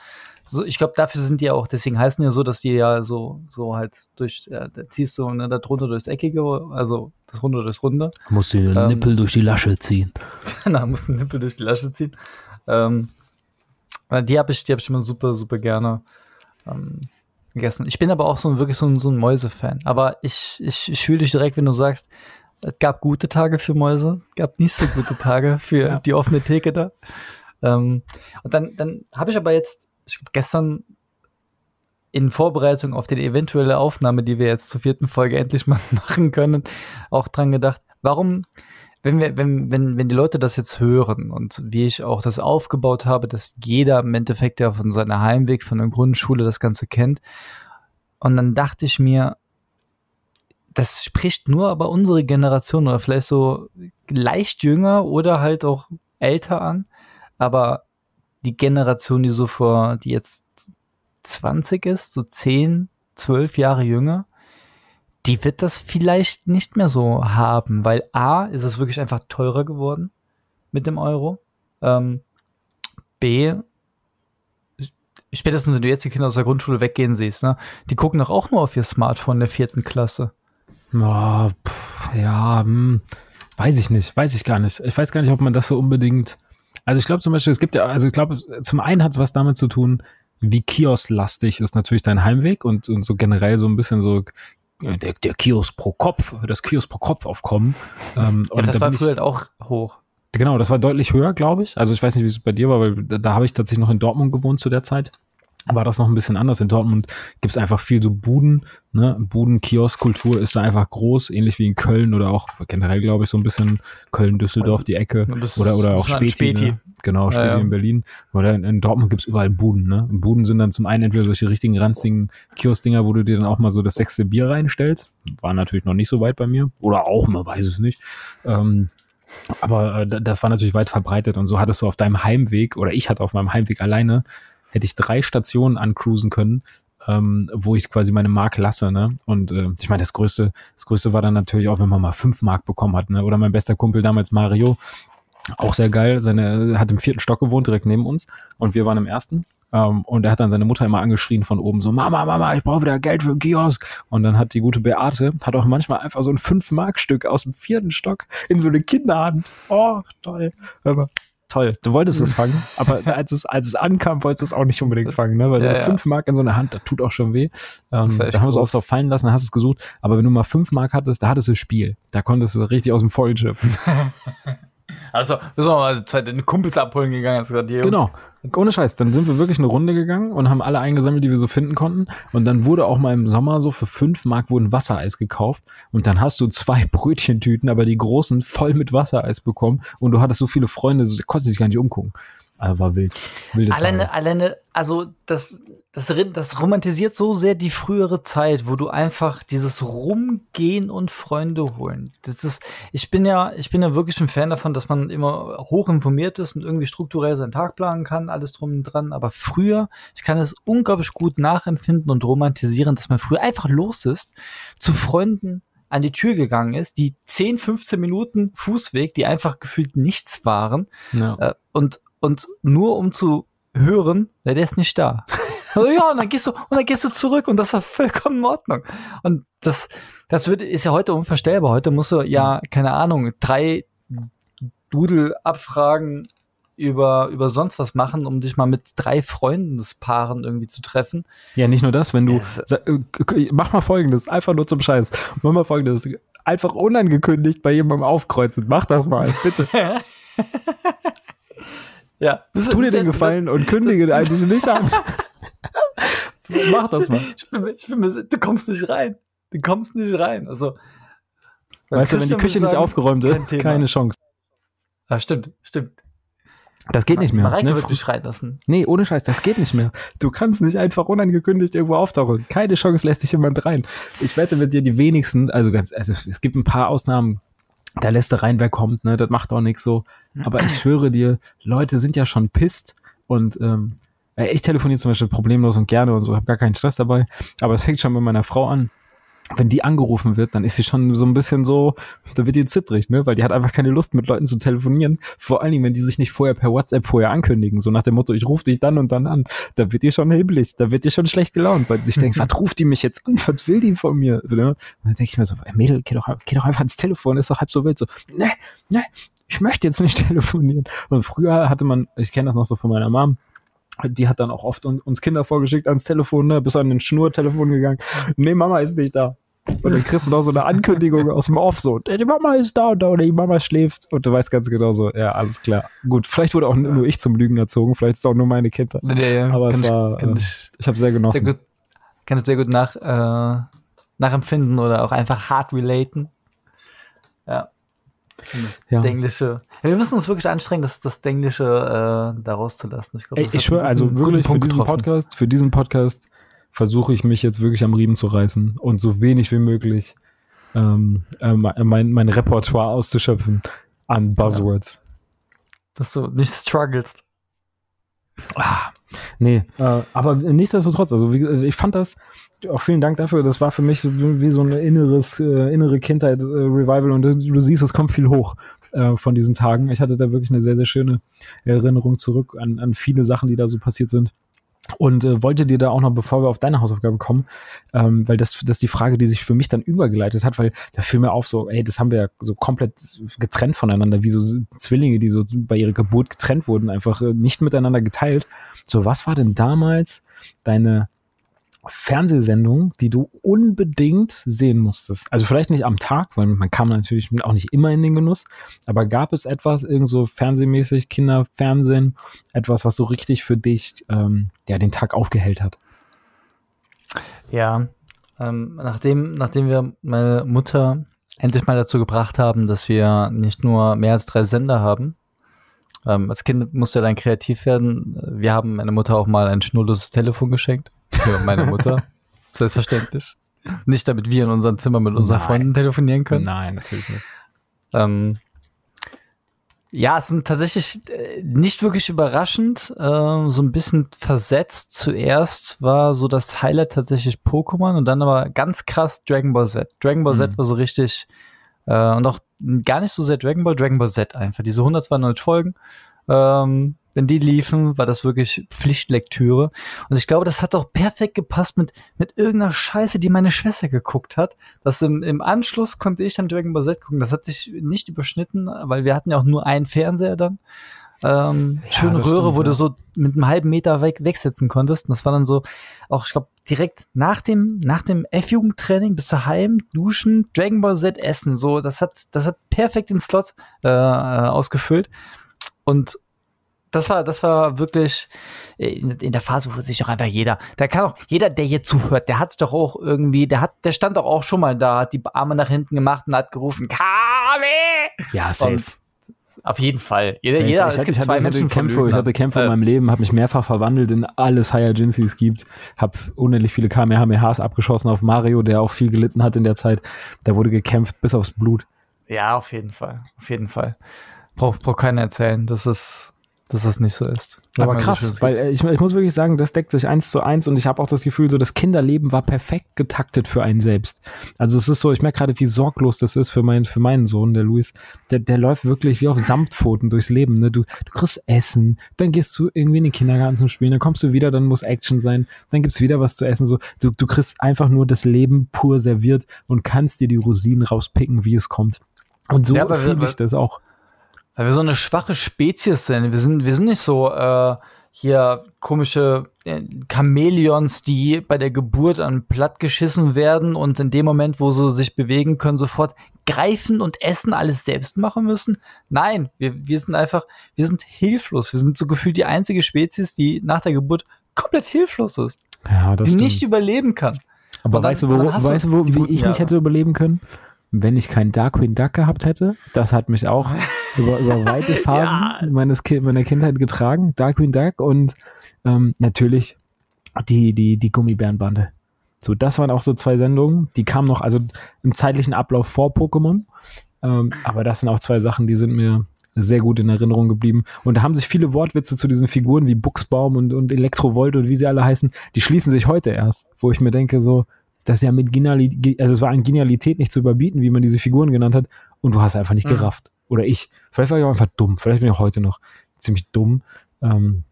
so, ich glaube, dafür sind die ja auch, deswegen heißen ja so, dass die ja so, so halt durch, ja, da ziehst du ne, da drunter durchs Eckige, also das Runde durchs Runde. Musst du den ähm, Nippel durch die Lasche ziehen. genau, musst den Nippel durch die Lasche ziehen. Ähm, die habe ich, die habe ich immer super, super gerne ähm, gegessen. Ich bin aber auch so wirklich so ein, so ein Mäuse-Fan. Aber ich, ich, ich fühle dich direkt, wenn du sagst, es gab gute Tage für Mäuse, gab nicht so gute Tage für ja. die offene Theke da. Ähm, und dann, dann habe ich aber jetzt, ich gestern in Vorbereitung auf die eventuelle Aufnahme, die wir jetzt zur vierten Folge endlich mal machen können, auch dran gedacht, warum, wenn wir, wenn, wenn, wenn die Leute das jetzt hören und wie ich auch das aufgebaut habe, dass jeder im Endeffekt ja von seiner Heimweg, von der Grundschule das Ganze kennt. Und dann dachte ich mir, das spricht nur aber unsere Generation oder vielleicht so leicht jünger oder halt auch älter an. Aber die Generation, die so vor, die jetzt 20 ist, so 10, 12 Jahre jünger, die wird das vielleicht nicht mehr so haben, weil A, ist es wirklich einfach teurer geworden mit dem Euro. Ähm, B, spätestens wenn du jetzt die Kinder aus der Grundschule weggehen siehst, ne, die gucken doch auch nur auf ihr Smartphone der vierten Klasse. Oh, pff, ja, hm, weiß ich nicht, weiß ich gar nicht. Ich weiß gar nicht, ob man das so unbedingt. Also ich glaube zum Beispiel, es gibt ja, also ich glaube, zum einen hat es was damit zu tun, wie kiosklastig ist natürlich dein Heimweg und, und so generell so ein bisschen so der, der Kiosk pro Kopf, das Kiosk pro Kopf aufkommen. Ähm, ja, das da war früher halt auch hoch. Genau, das war deutlich höher, glaube ich. Also ich weiß nicht, wie es bei dir war, weil da, da habe ich tatsächlich noch in Dortmund gewohnt zu der Zeit war das noch ein bisschen anders. In Dortmund gibt es einfach viel so Buden, ne? Buden-Kiosk-Kultur ist da einfach groß, ähnlich wie in Köln oder auch generell, glaube ich, so ein bisschen Köln-Düsseldorf, die Ecke. Oder, oder auch Späti. Späti. Ne? Genau, Späti ja, ja. in Berlin. Oder in, in Dortmund gibt es überall Buden, ne? Buden sind dann zum einen entweder solche richtigen ranzigen Kiosk-Dinger, wo du dir dann auch mal so das sechste Bier reinstellst. War natürlich noch nicht so weit bei mir. Oder auch, man weiß es nicht. Ähm, aber äh, das war natürlich weit verbreitet und so hattest du auf deinem Heimweg, oder ich hatte auf meinem Heimweg alleine hätte ich drei Stationen ancruisen können, ähm, wo ich quasi meine Mark lasse, ne? Und äh, ich meine, das größte, das größte war dann natürlich auch, wenn man mal fünf Mark bekommen hat, ne? Oder mein bester Kumpel damals Mario, auch sehr geil, seine hat im vierten Stock gewohnt, direkt neben uns, und wir waren im ersten. Um, ähm, und er hat dann seine Mutter immer angeschrien von oben, so, Mama, Mama, ich brauche wieder Geld für einen Kiosk. Und dann hat die gute Beate, hat auch manchmal einfach so ein fünf mark stück aus dem vierten Stock in so eine Kinderhand. Oh, toll. Aber toll. Du wolltest es fangen, aber als es, als es ankam, wolltest du es auch nicht unbedingt fangen, ne? Weil so ja, ja. fünf Mark in so einer Hand, das tut auch schon weh. Ähm, da haben wir es oft drauf fallen lassen, dann hast du es gesucht. Aber wenn du mal fünf Mark hattest, da hattest du das Spiel. Da konntest du richtig aus dem Vollen schöpfen. Also, wir sind mal Zeit in Kumpels abholen gegangen, hast gesagt, Genau. Ohne Scheiß. Dann sind wir wirklich eine Runde gegangen und haben alle eingesammelt, die wir so finden konnten. Und dann wurde auch mal im Sommer so für fünf Mark wurden Wassereis gekauft. Und dann hast du zwei Brötchentüten, aber die großen voll mit Wassereis bekommen. Und du hattest so viele Freunde, du konntest dich gar nicht umgucken. Also war wild. Wilde alleine, alleine, also das, das, das romantisiert so sehr die frühere Zeit, wo du einfach dieses Rumgehen und Freunde holen. Das ist, ich bin ja, ich bin ja wirklich ein Fan davon, dass man immer hoch informiert ist und irgendwie strukturell seinen Tag planen kann, alles drum und dran. Aber früher, ich kann es unglaublich gut nachempfinden und romantisieren, dass man früher einfach los ist, zu Freunden an die Tür gegangen ist, die 10, 15 Minuten Fußweg, die einfach gefühlt nichts waren. Ja. Äh, und und nur um zu hören, ja, der ist nicht da. also, ja, und dann gehst du, und dann gehst du zurück und das war vollkommen in Ordnung. Und das, das wird, ist ja heute unvorstellbar. Heute musst du ja, keine Ahnung, drei Dudel-Abfragen über, über sonst was machen, um dich mal mit drei Freundespaaren irgendwie zu treffen. Ja, nicht nur das, wenn du, äh, mach mal folgendes, einfach nur zum Scheiß, mach mal folgendes, einfach unangekündigt bei jemandem aufkreuzen, mach das mal, bitte. Ja. Das, tu dir den Gefallen und kündige eigentlich nicht an. Mach das mal. Ich bin, ich bin, du kommst nicht rein. Du kommst nicht rein. Also, weißt du, wenn die Küche nicht aufgeräumt ist, keine Chance. Ja, stimmt, stimmt. Das geht nicht mehr. Mareike ne? wird mich schreien lassen. Nee, ohne Scheiß, das geht nicht mehr. Du kannst nicht einfach unangekündigt irgendwo auftauchen. Keine Chance lässt sich jemand rein. Ich wette mit dir die wenigsten, also ganz, also es gibt ein paar Ausnahmen, da lässt er rein, wer kommt, ne? Das macht auch nichts so. Aber ich schwöre dir, Leute sind ja schon pisst und ähm, ich telefoniere zum Beispiel problemlos und gerne und so, habe gar keinen Stress dabei. Aber es fängt schon mit meiner Frau an wenn die angerufen wird, dann ist sie schon so ein bisschen so, da wird die zittrig, ne? Weil die hat einfach keine Lust, mit Leuten zu telefonieren. Vor allen Dingen, wenn die sich nicht vorher per WhatsApp vorher ankündigen, so nach dem Motto, ich rufe dich dann und dann an, da wird die schon hibbelig, da wird die schon schlecht gelaunt, weil sie sich denkt, was ruft die mich jetzt an? Was will die von mir? Ne? Und dann denke ich mir so, ey Mädel, geh doch, geh doch einfach ins Telefon, ist doch halb so wild. So, ne, ne, ich möchte jetzt nicht telefonieren. Und früher hatte man, ich kenne das noch so von meiner Mom, die hat dann auch oft uns Kinder vorgeschickt ans Telefon, ne, bis an den Schnurtelefon gegangen. Nee, Mama ist nicht da. Und dann kriegst du noch so eine Ankündigung aus dem Off, so, die Mama ist da und da oder die Mama schläft. Und du weißt ganz genau so, ja, alles klar. Gut, vielleicht wurde auch nur ich zum Lügen erzogen, vielleicht ist auch nur meine Kindheit. Ja, ja. Aber kann es war, ich, ich, ich habe sehr genossen. Sehr gut, kann es sehr gut nach, äh, nachempfinden oder auch einfach hart relaten. Ja. Ja. Englische. Ja, wir müssen uns wirklich anstrengen, das, das Englische äh, da rauszulassen. Ich, glaub, ich schwöre, also wirklich für diesen Podcast, für diesen Podcast versuche ich mich jetzt wirklich am Riemen zu reißen und so wenig wie möglich ähm, äh, mein, mein Repertoire auszuschöpfen an Buzzwords. Ja. Dass du nicht strugglest. Ah, nee, äh, aber nichtsdestotrotz, also wie, ich fand das, auch vielen Dank dafür, das war für mich so, wie so ein inneres, äh, innere Kindheit äh, und du, du, siehst, es kommt viel hoch äh, von diesen Tagen. Ich hatte da wirklich eine sehr, sehr schöne Erinnerung zurück an, an viele Sachen, die da so passiert sind. Und äh, wollte dir da auch noch, bevor wir auf deine Hausaufgabe kommen, ähm, weil das, das ist die Frage, die sich für mich dann übergeleitet hat, weil da fiel mir auf so, ey, das haben wir ja so komplett getrennt voneinander, wie so Zwillinge, die so bei ihrer Geburt getrennt wurden, einfach äh, nicht miteinander geteilt. So, was war denn damals deine Fernsehsendung, die du unbedingt sehen musstest? Also vielleicht nicht am Tag, weil man kam natürlich auch nicht immer in den Genuss, aber gab es etwas, irgend so fernsehmäßig, Kinderfernsehen, etwas, was so richtig für dich ähm, ja, den Tag aufgehellt hat? Ja, ähm, nachdem, nachdem wir meine Mutter endlich mal dazu gebracht haben, dass wir nicht nur mehr als drei Sender haben, ähm, als Kind musste ja dann kreativ werden. Wir haben meine Mutter auch mal ein schnurloses Telefon geschenkt. Für meine Mutter. Selbstverständlich. Nicht damit wir in unserem Zimmer mit unseren Freunden telefonieren können. Nein, natürlich nicht. Ähm, ja, es sind tatsächlich äh, nicht wirklich überraschend, äh, so ein bisschen versetzt. Zuerst war so das Highlight tatsächlich Pokémon und dann aber ganz krass Dragon Ball Z. Dragon Ball mhm. Z war so richtig äh, und auch gar nicht so sehr Dragon Ball, Dragon Ball Z einfach. Diese 192 Folgen. Ähm, wenn die liefen, war das wirklich Pflichtlektüre. Und ich glaube, das hat auch perfekt gepasst mit, mit irgendeiner Scheiße, die meine Schwester geguckt hat. Das im, im Anschluss konnte ich dann Dragon Ball Z gucken. Das hat sich nicht überschnitten, weil wir hatten ja auch nur einen Fernseher dann. Ähm, ja, schöne Röhre, stimmt, wo ja. du so mit einem halben Meter weg wegsetzen konntest. Und das war dann so, auch ich glaube, direkt nach dem, nach dem F-Jugendtraining bis daheim, duschen, Dragon Ball Z essen. So, das hat, das hat perfekt den Slot äh, ausgefüllt. Und das war, das war wirklich in, in, der Phase, wo sich doch einfach jeder, da kann auch jeder, der hier zuhört, der hat doch auch irgendwie, der hat, der stand doch auch schon mal da, hat die Arme nach hinten gemacht und hat gerufen, Kame! Ja, safe. Und auf jeden Fall. Jeder, jeder ich, hatte, hatte, ich, hatte Kämpfe, ich hatte Kämpfe äh, in meinem Leben, habe mich mehrfach verwandelt in alles Saiyajins, die es gibt, habe unendlich viele Kamehamehas abgeschossen auf Mario, der auch viel gelitten hat in der Zeit. Da wurde gekämpft bis aufs Blut. Ja, auf jeden Fall. Auf jeden Fall. Braucht brauch keiner erzählen. Das ist, dass das nicht so ist. Aber krass, so weil äh, ich, ich, muss wirklich sagen, das deckt sich eins zu eins und ich habe auch das Gefühl, so das Kinderleben war perfekt getaktet für einen selbst. Also es ist so, ich merke gerade, wie sorglos das ist für, mein, für meinen Sohn, der Luis. Der, der läuft wirklich wie auf Samtpfoten durchs Leben. Ne? Du, du kriegst Essen, dann gehst du irgendwie in den Kindergarten zum Spielen, dann kommst du wieder, dann muss Action sein, dann gibt's wieder was zu essen. So, du, du kriegst einfach nur das Leben pur serviert und kannst dir die Rosinen rauspicken, wie es kommt. Und so ja, fühle ich das auch weil wir so eine schwache Spezies sind. Wir sind, wir sind nicht so äh, hier komische äh, Chamäleons, die bei der Geburt an platt geschissen werden und in dem Moment, wo sie sich bewegen können, sofort greifen und essen, alles selbst machen müssen. Nein, wir, wir sind einfach, wir sind hilflos. Wir sind so gefühlt die einzige Spezies, die nach der Geburt komplett hilflos ist. Ja, das die stimmt. nicht überleben kann. Aber dann, weißt du, wo, weißt du, wo, wie ich nicht hätte überleben können? wenn ich keinen Darkwing Duck gehabt hätte, das hat mich auch über, über weite Phasen ja. meines Ki meiner Kindheit getragen. Darkwing Duck und ähm, natürlich die, die, die Gummibärenbande. So, das waren auch so zwei Sendungen, die kamen noch, also im zeitlichen Ablauf vor Pokémon. Ähm, aber das sind auch zwei Sachen, die sind mir sehr gut in Erinnerung geblieben. Und da haben sich viele Wortwitze zu diesen Figuren wie Buchsbaum und, und Elektrovolt und wie sie alle heißen, die schließen sich heute erst, wo ich mir denke, so, das ist ja mit Genialität, also es war an Genialität nicht zu überbieten, wie man diese Figuren genannt hat, und du hast einfach nicht mhm. gerafft. Oder ich. Vielleicht war ich auch einfach dumm. Vielleicht bin ich auch heute noch ziemlich dumm. Ähm,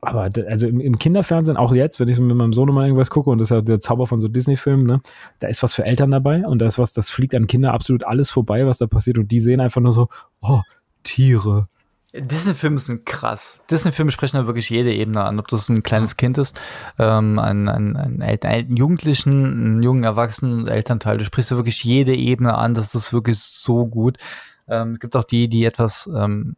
aber also im, im, Kinderfernsehen, auch jetzt, wenn ich mit meinem Sohn mal irgendwas gucke, und das ist ja der Zauber von so Disney-Filmen, ne, da ist was für Eltern dabei und da ist was, das fliegt an Kinder absolut alles vorbei, was da passiert. Und die sehen einfach nur so, oh, Tiere. Disney-Filme sind krass. Disney-Filme sprechen da wirklich jede Ebene an, ob das ein kleines Kind ist, ähm, ein, ein, ein, einen Jugendlichen, einen jungen Erwachsenen, Elternteil. Du sprichst da wirklich jede Ebene an, das ist wirklich so gut. Ähm, es gibt auch die, die etwas ähm,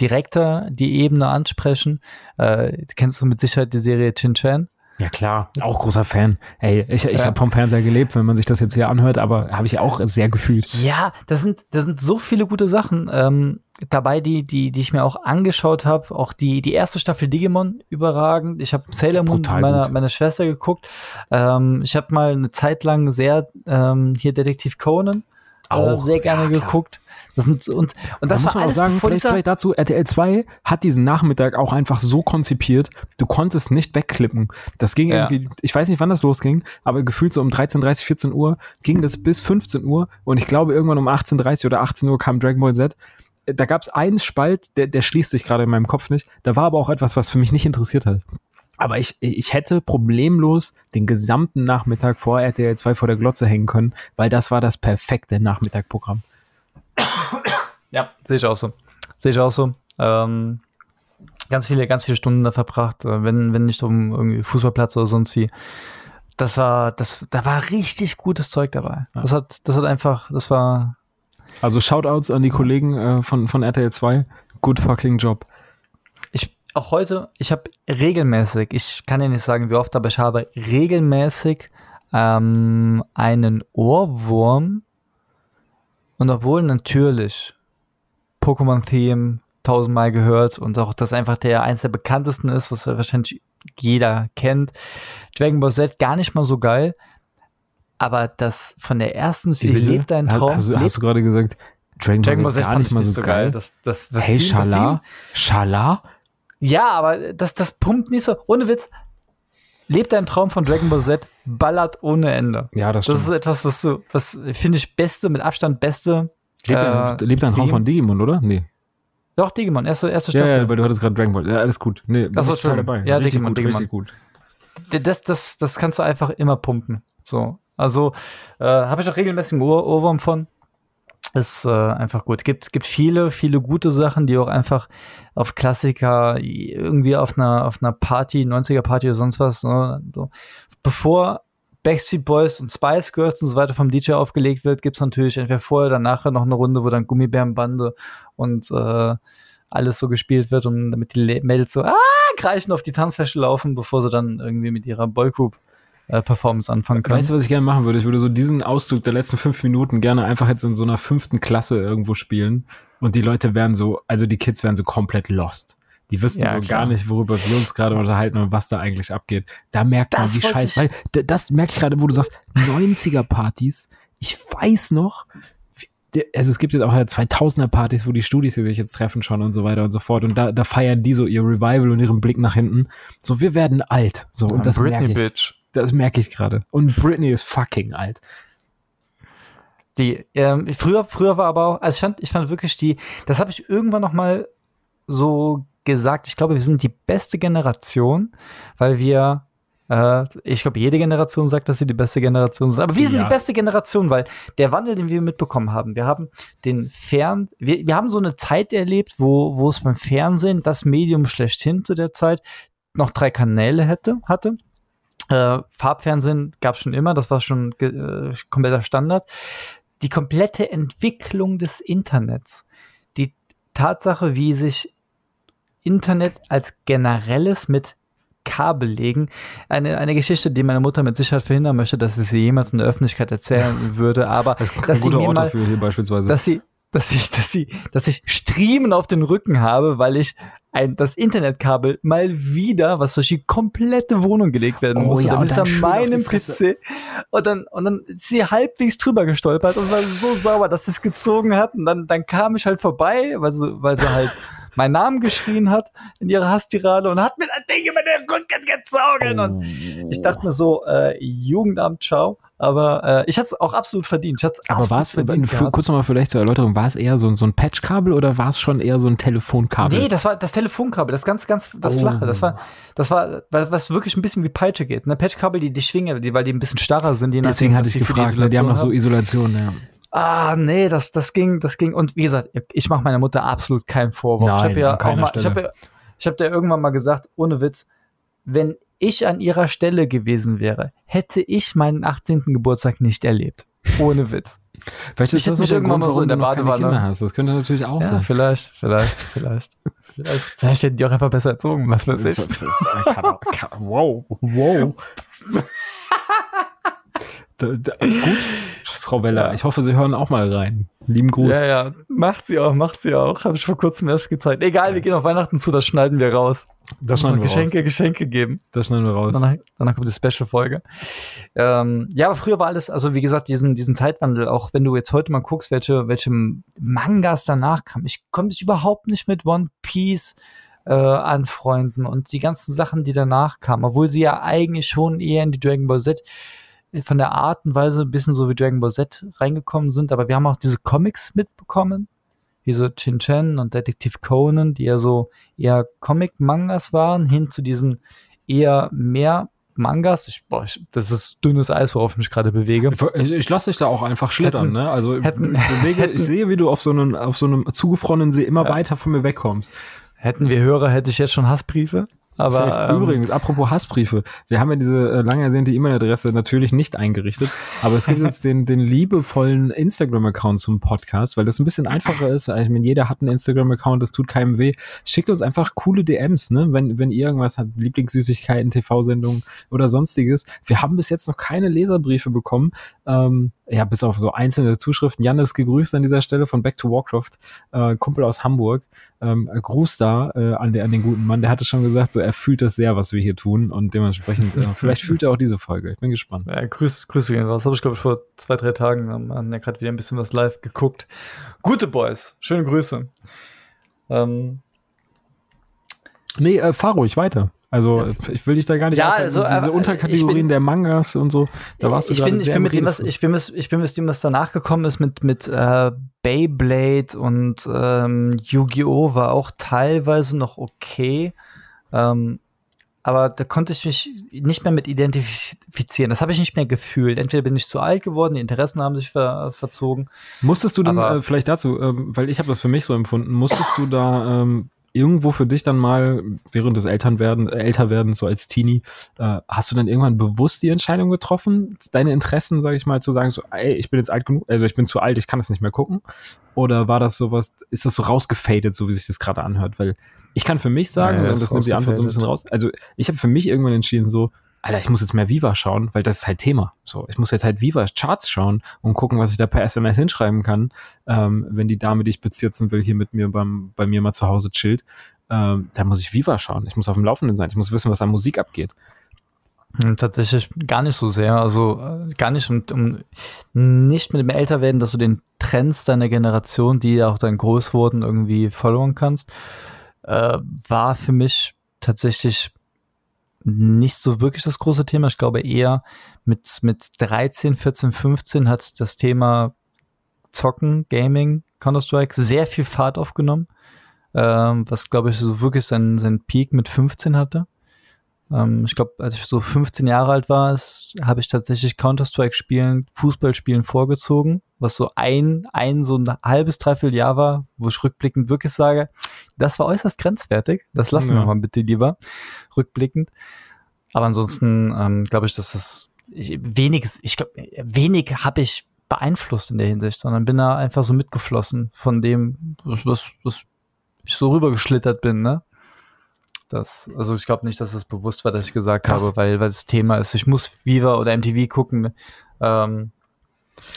direkter die Ebene ansprechen. Äh, kennst du mit Sicherheit die Serie Chin Chan? Ja klar, auch großer Fan. Ey, ich, ich ja. habe vom Fernseher gelebt, wenn man sich das jetzt hier anhört, aber habe ich auch sehr gefühlt. Ja, das sind, das sind so viele gute Sachen ähm, dabei, die, die, die ich mir auch angeschaut habe. Auch die, die erste Staffel Digimon überragend. Ich habe Sailor Moon mit meiner, meiner Schwester geguckt. Ähm, ich habe mal eine Zeit lang sehr ähm, hier Detektiv Conan äh, auch, äh, sehr gerne ja, geguckt. Das sind, und, und das da war alles sagen, vielleicht, vielleicht dazu, RTL 2 hat diesen Nachmittag auch einfach so konzipiert, du konntest nicht wegklippen. Das ging ja. irgendwie, ich weiß nicht, wann das losging, aber gefühlt so um 13.30, 14 Uhr ging das bis 15 Uhr und ich glaube irgendwann um 18.30 oder 18 Uhr kam Dragon Ball Z. Da gab es einen Spalt, der, der schließt sich gerade in meinem Kopf nicht. Da war aber auch etwas, was für mich nicht interessiert hat. Aber ich, ich hätte problemlos den gesamten Nachmittag vor RTL 2 vor der Glotze hängen können, weil das war das perfekte Nachmittagprogramm. Ja, sehe ich auch so. Sehe ich auch so. Ähm, ganz viele, ganz viele Stunden da verbracht, äh, wenn, wenn nicht um irgendwie Fußballplatz oder sonst wie. Das war, das, da war richtig gutes Zeug dabei. Ja. Das hat, das hat einfach, das war. Also Shoutouts an die Kollegen äh, von, von RTL 2. Good fucking Job. Ich, auch heute, ich habe regelmäßig, ich kann ja nicht sagen, wie oft, aber ich habe regelmäßig ähm, einen Ohrwurm. Und obwohl natürlich Pokémon-Theme tausendmal gehört und auch das einfach der eins der bekanntesten ist, was wahrscheinlich jeder kennt. Dragon Ball Z gar nicht mal so geil, aber das von der ersten lebt dein Traum. Hast, hast, hast du gerade gesagt, Dragon, Dragon Ball Z gar nicht mal so geil? geil. Das, das, das hey, Schala? Schala? Ja, aber das, das pumpt nicht so, ohne Witz, lebt dein Traum von Dragon Ball Z, ballert ohne Ende. Ja, das stimmt. Das ist etwas, was so, was finde ich beste, mit Abstand beste Lebt, äh, ein, lebt ein Traum von Digimon, oder? Nee. Doch, Digimon, erste, erste Staffel. Ja, ja, weil du hattest gerade Dragon Ball. Ja, alles gut. Nee, das ist total dabei. Ja, richtig Digimon, gut, Digimon. Richtig gut. Das, das, das kannst du einfach immer pumpen. So. Also, äh, habe ich auch regelmäßig einen Ohr Ohrwurm von. Ist äh, einfach gut. Gibt, gibt viele, viele gute Sachen, die auch einfach auf Klassiker irgendwie auf einer, auf einer Party, 90er Party oder sonst was, ne, so. Bevor Backstreet Boys und Spice Girls und so weiter vom DJ aufgelegt wird, gibt es natürlich entweder vorher oder nachher noch eine Runde, wo dann Gummibärenbande und äh, alles so gespielt wird und damit die Mädels so ah, kreischen auf die Tanzfläche laufen, bevor sie dann irgendwie mit ihrer Boygroup äh, Performance anfangen können. Weißt du, was ich gerne machen würde? Ich würde so diesen Auszug der letzten fünf Minuten gerne einfach jetzt in so einer fünften Klasse irgendwo spielen und die Leute wären so, also die Kids wären so komplett lost. Die wissen ja, so klar. gar nicht, worüber wir uns gerade unterhalten und was da eigentlich abgeht. Da merkt das man die Scheiß, weil das merke ich gerade, wo du sagst, 90er-Partys, ich weiß noch, also es gibt jetzt auch 2000er Partys, wo die Studis sich jetzt treffen schon und so weiter und so fort und da, da feiern die so ihr Revival und ihren Blick nach hinten. So, wir werden alt. So, und das merke ich. Bitch. Das merke ich gerade. Und Britney ist fucking alt. Die, ähm, früher, früher war aber auch, also ich fand, ich fand wirklich die, das habe ich irgendwann noch mal so gesagt, ich glaube, wir sind die beste Generation, weil wir äh, ich glaube, jede Generation sagt, dass sie die beste Generation sind. Aber wir sind ja. die beste Generation, weil der Wandel, den wir mitbekommen haben, wir haben den Fern, wir, wir haben so eine Zeit erlebt, wo, wo es beim Fernsehen das Medium schlechthin zu der Zeit noch drei Kanäle hätte, hatte. Äh, Farbfernsehen gab es schon immer, das war schon äh, kompletter Standard. Die komplette Entwicklung des Internets, die Tatsache, wie sich Internet als generelles mit Kabel legen. Eine, eine Geschichte, die meine Mutter mit Sicherheit verhindern möchte, dass ich sie jemals in der Öffentlichkeit erzählen würde, aber das dass sie mir mal, für hier beispielsweise. dass sie, dass ich, dass sie, dass ich Striemen auf den Rücken habe, weil ich ein, das Internetkabel mal wieder, was durch die komplette Wohnung gelegt werden oh, muss. Ja, und dann ist an meinem PC und dann, und dann ist sie halbwegs drüber gestolpert und war so sauber, dass sie es gezogen hat. Und dann, dann kam ich halt vorbei, weil sie, weil sie halt meinen Namen geschrien hat in ihrer Hasstirade und hat mir das Ding über den Rücken gezogen. Oh. Und ich dachte mir so, äh, Jugendamt, ciao. Aber äh, ich hatte es auch absolut verdient. Ich Aber war es, kurz nochmal vielleicht zur Erläuterung, war es eher so, so ein Patchkabel oder war es schon eher so ein Telefonkabel? Nee, das war das Telefonkabel, das ganz, ganz, das oh. flache. Das war, das war, was wirklich ein bisschen wie Peitsche geht. Ne? Patchkabel, die, die schwingen, die, weil die ein bisschen starrer sind. Deswegen hatte ich gefragt, die, die haben noch so Isolation, ja. Ah, nee, das, das ging, das ging. Und wie gesagt, ich mache meiner Mutter absolut keinen Vorwurf. Nein, ich habe ja auch mal, ich habe ja, ich hab dir irgendwann mal gesagt, ohne Witz, wenn ich an ihrer Stelle gewesen wäre, hätte ich meinen 18. Geburtstag nicht erlebt. Ohne Witz. Vielleicht ist ich das so irgendwann Grund, mal so in der Badewanne. Hast. Das könnte natürlich auch ja, sein. Vielleicht, vielleicht, vielleicht. Vielleicht werden die auch einfach besser erzogen, was weiß ich. wow, wow. Da, da, gut, Frau Weller, ja. ich hoffe, Sie hören auch mal rein. Lieben Gruß. Ja, ja, macht sie auch, macht sie auch. Habe ich vor kurzem erst gezeigt. Egal, wir gehen auf Weihnachten zu, das schneiden wir raus. Das schneiden wir Geschenke, raus. Geschenke geben. Das schneiden wir raus. Danach, danach kommt die Special-Folge. Ähm, ja, aber früher war alles, also wie gesagt, diesen, diesen Zeitwandel, auch wenn du jetzt heute mal guckst, welche, welche Mangas danach kamen. Ich konnte mich überhaupt nicht mit One Piece äh, anfreunden und die ganzen Sachen, die danach kamen, obwohl sie ja eigentlich schon eher in die Dragon Ball Z von der Art und Weise ein bisschen so wie Dragon Ball Z reingekommen sind, aber wir haben auch diese Comics mitbekommen, wie so Chin Chen und Detective Conan, die ja so eher Comic-Mangas waren, hin zu diesen eher mehr Mangas. Ich, boah, ich, das ist dünnes Eis, worauf ich mich gerade bewege. Ich, ich lasse dich da auch einfach schlittern, hätten, ne? Also hätten, ich, bewege, hätten, ich sehe, wie du auf so einem, auf so einem zugefrorenen See immer ja. weiter von mir wegkommst. Hätten wir Hörer, hätte ich jetzt schon Hassbriefe. Aber ähm, übrigens, apropos Hassbriefe, wir haben ja diese äh, lang ersehnte E-Mail-Adresse natürlich nicht eingerichtet, aber es gibt jetzt den, den liebevollen Instagram-Account zum Podcast, weil das ein bisschen einfacher ist. Weil ich meine, jeder hat einen Instagram-Account, das tut keinem weh. Schickt uns einfach coole DMs, ne? Wenn, wenn ihr irgendwas habt, Lieblingssüßigkeiten, TV-Sendungen oder sonstiges. Wir haben bis jetzt noch keine Leserbriefe bekommen. Ähm, ja, bis auf so einzelne Zuschriften. Jan ist gegrüßt an dieser Stelle von Back to Warcraft, äh, Kumpel aus Hamburg. Ähm, Gruß da äh, an, der, an den guten Mann. Der hatte schon gesagt, so er fühlt das sehr, was wir hier tun und dementsprechend, äh, vielleicht fühlt er auch diese Folge. Ich bin gespannt. Ja, grüß, Grüße gehen raus. Habe ich, glaube ich, vor zwei, drei Tagen haben ähm, ja gerade wieder ein bisschen was live geguckt. Gute Boys, schöne Grüße. Ähm, nee, äh, fahr ruhig weiter. Also ich will dich da gar nicht ja, also, diese Unterkategorien bin, der Mangas und so, da warst du ich bin, ich bin mit dem was ich bin mit, ich bin mit dem was danach gekommen ist mit mit äh, Beyblade und ähm, Yu-Gi-Oh war auch teilweise noch okay. Ähm, aber da konnte ich mich nicht mehr mit identifizieren. Das habe ich nicht mehr gefühlt. Entweder bin ich zu alt geworden, die Interessen haben sich ver verzogen. Musstest du denn, äh, vielleicht dazu, ähm, weil ich habe das für mich so empfunden, musstest du da ähm, irgendwo für dich dann mal während des Elternwerden, äh, Älterwerdens, so als Teenie, äh, hast du dann irgendwann bewusst die Entscheidung getroffen, deine Interessen, sage ich mal, zu sagen, so, ey, ich bin jetzt alt genug, also ich bin zu alt, ich kann das nicht mehr gucken? Oder war das sowas, ist das so rausgefadet, so wie sich das gerade anhört? Weil ich kann für mich sagen, ja, ja, das nimmt die Antwort so ein bisschen raus, also ich habe für mich irgendwann entschieden, so, Alter, ich muss jetzt mehr Viva schauen, weil das ist halt Thema. So, ich muss jetzt halt Viva Charts schauen und gucken, was ich da per SMS hinschreiben kann, ähm, wenn die Dame, die ich bezirzen will, hier mit mir beim, bei mir mal zu Hause chillt. Ähm, da muss ich Viva schauen. Ich muss auf dem Laufenden sein. Ich muss wissen, was an Musik abgeht. Hm, tatsächlich gar nicht so sehr. Also äh, gar nicht, um, um nicht mit dem Älterwerden, dass du den Trends deiner Generation, die auch dann groß wurden, irgendwie verloren kannst, äh, war für mich tatsächlich nicht so wirklich das große Thema. Ich glaube eher mit, mit 13, 14, 15 hat das Thema Zocken, Gaming, Counter-Strike sehr viel Fahrt aufgenommen, ähm, was glaube ich so wirklich seinen, seinen Peak mit 15 hatte. Ähm, ich glaube, als ich so 15 Jahre alt war, habe ich tatsächlich Counter-Strike spielen, Fußball spielen vorgezogen, was so ein, ein so ein halbes, dreiviertel Jahr war, wo ich rückblickend wirklich sage, das war äußerst grenzwertig. Das lassen ja. wir mal bitte lieber, rückblickend. Aber ansonsten ähm, glaube ich, dass es ich, wenig, ich glaube, wenig habe ich beeinflusst in der Hinsicht, sondern bin da einfach so mitgeflossen von dem, was, was ich so rübergeschlittert bin, ne? Das, also ich glaube nicht, dass es bewusst war, dass ich gesagt Krass. habe, weil, weil das Thema ist, ich muss Viva oder MTV gucken. Ähm,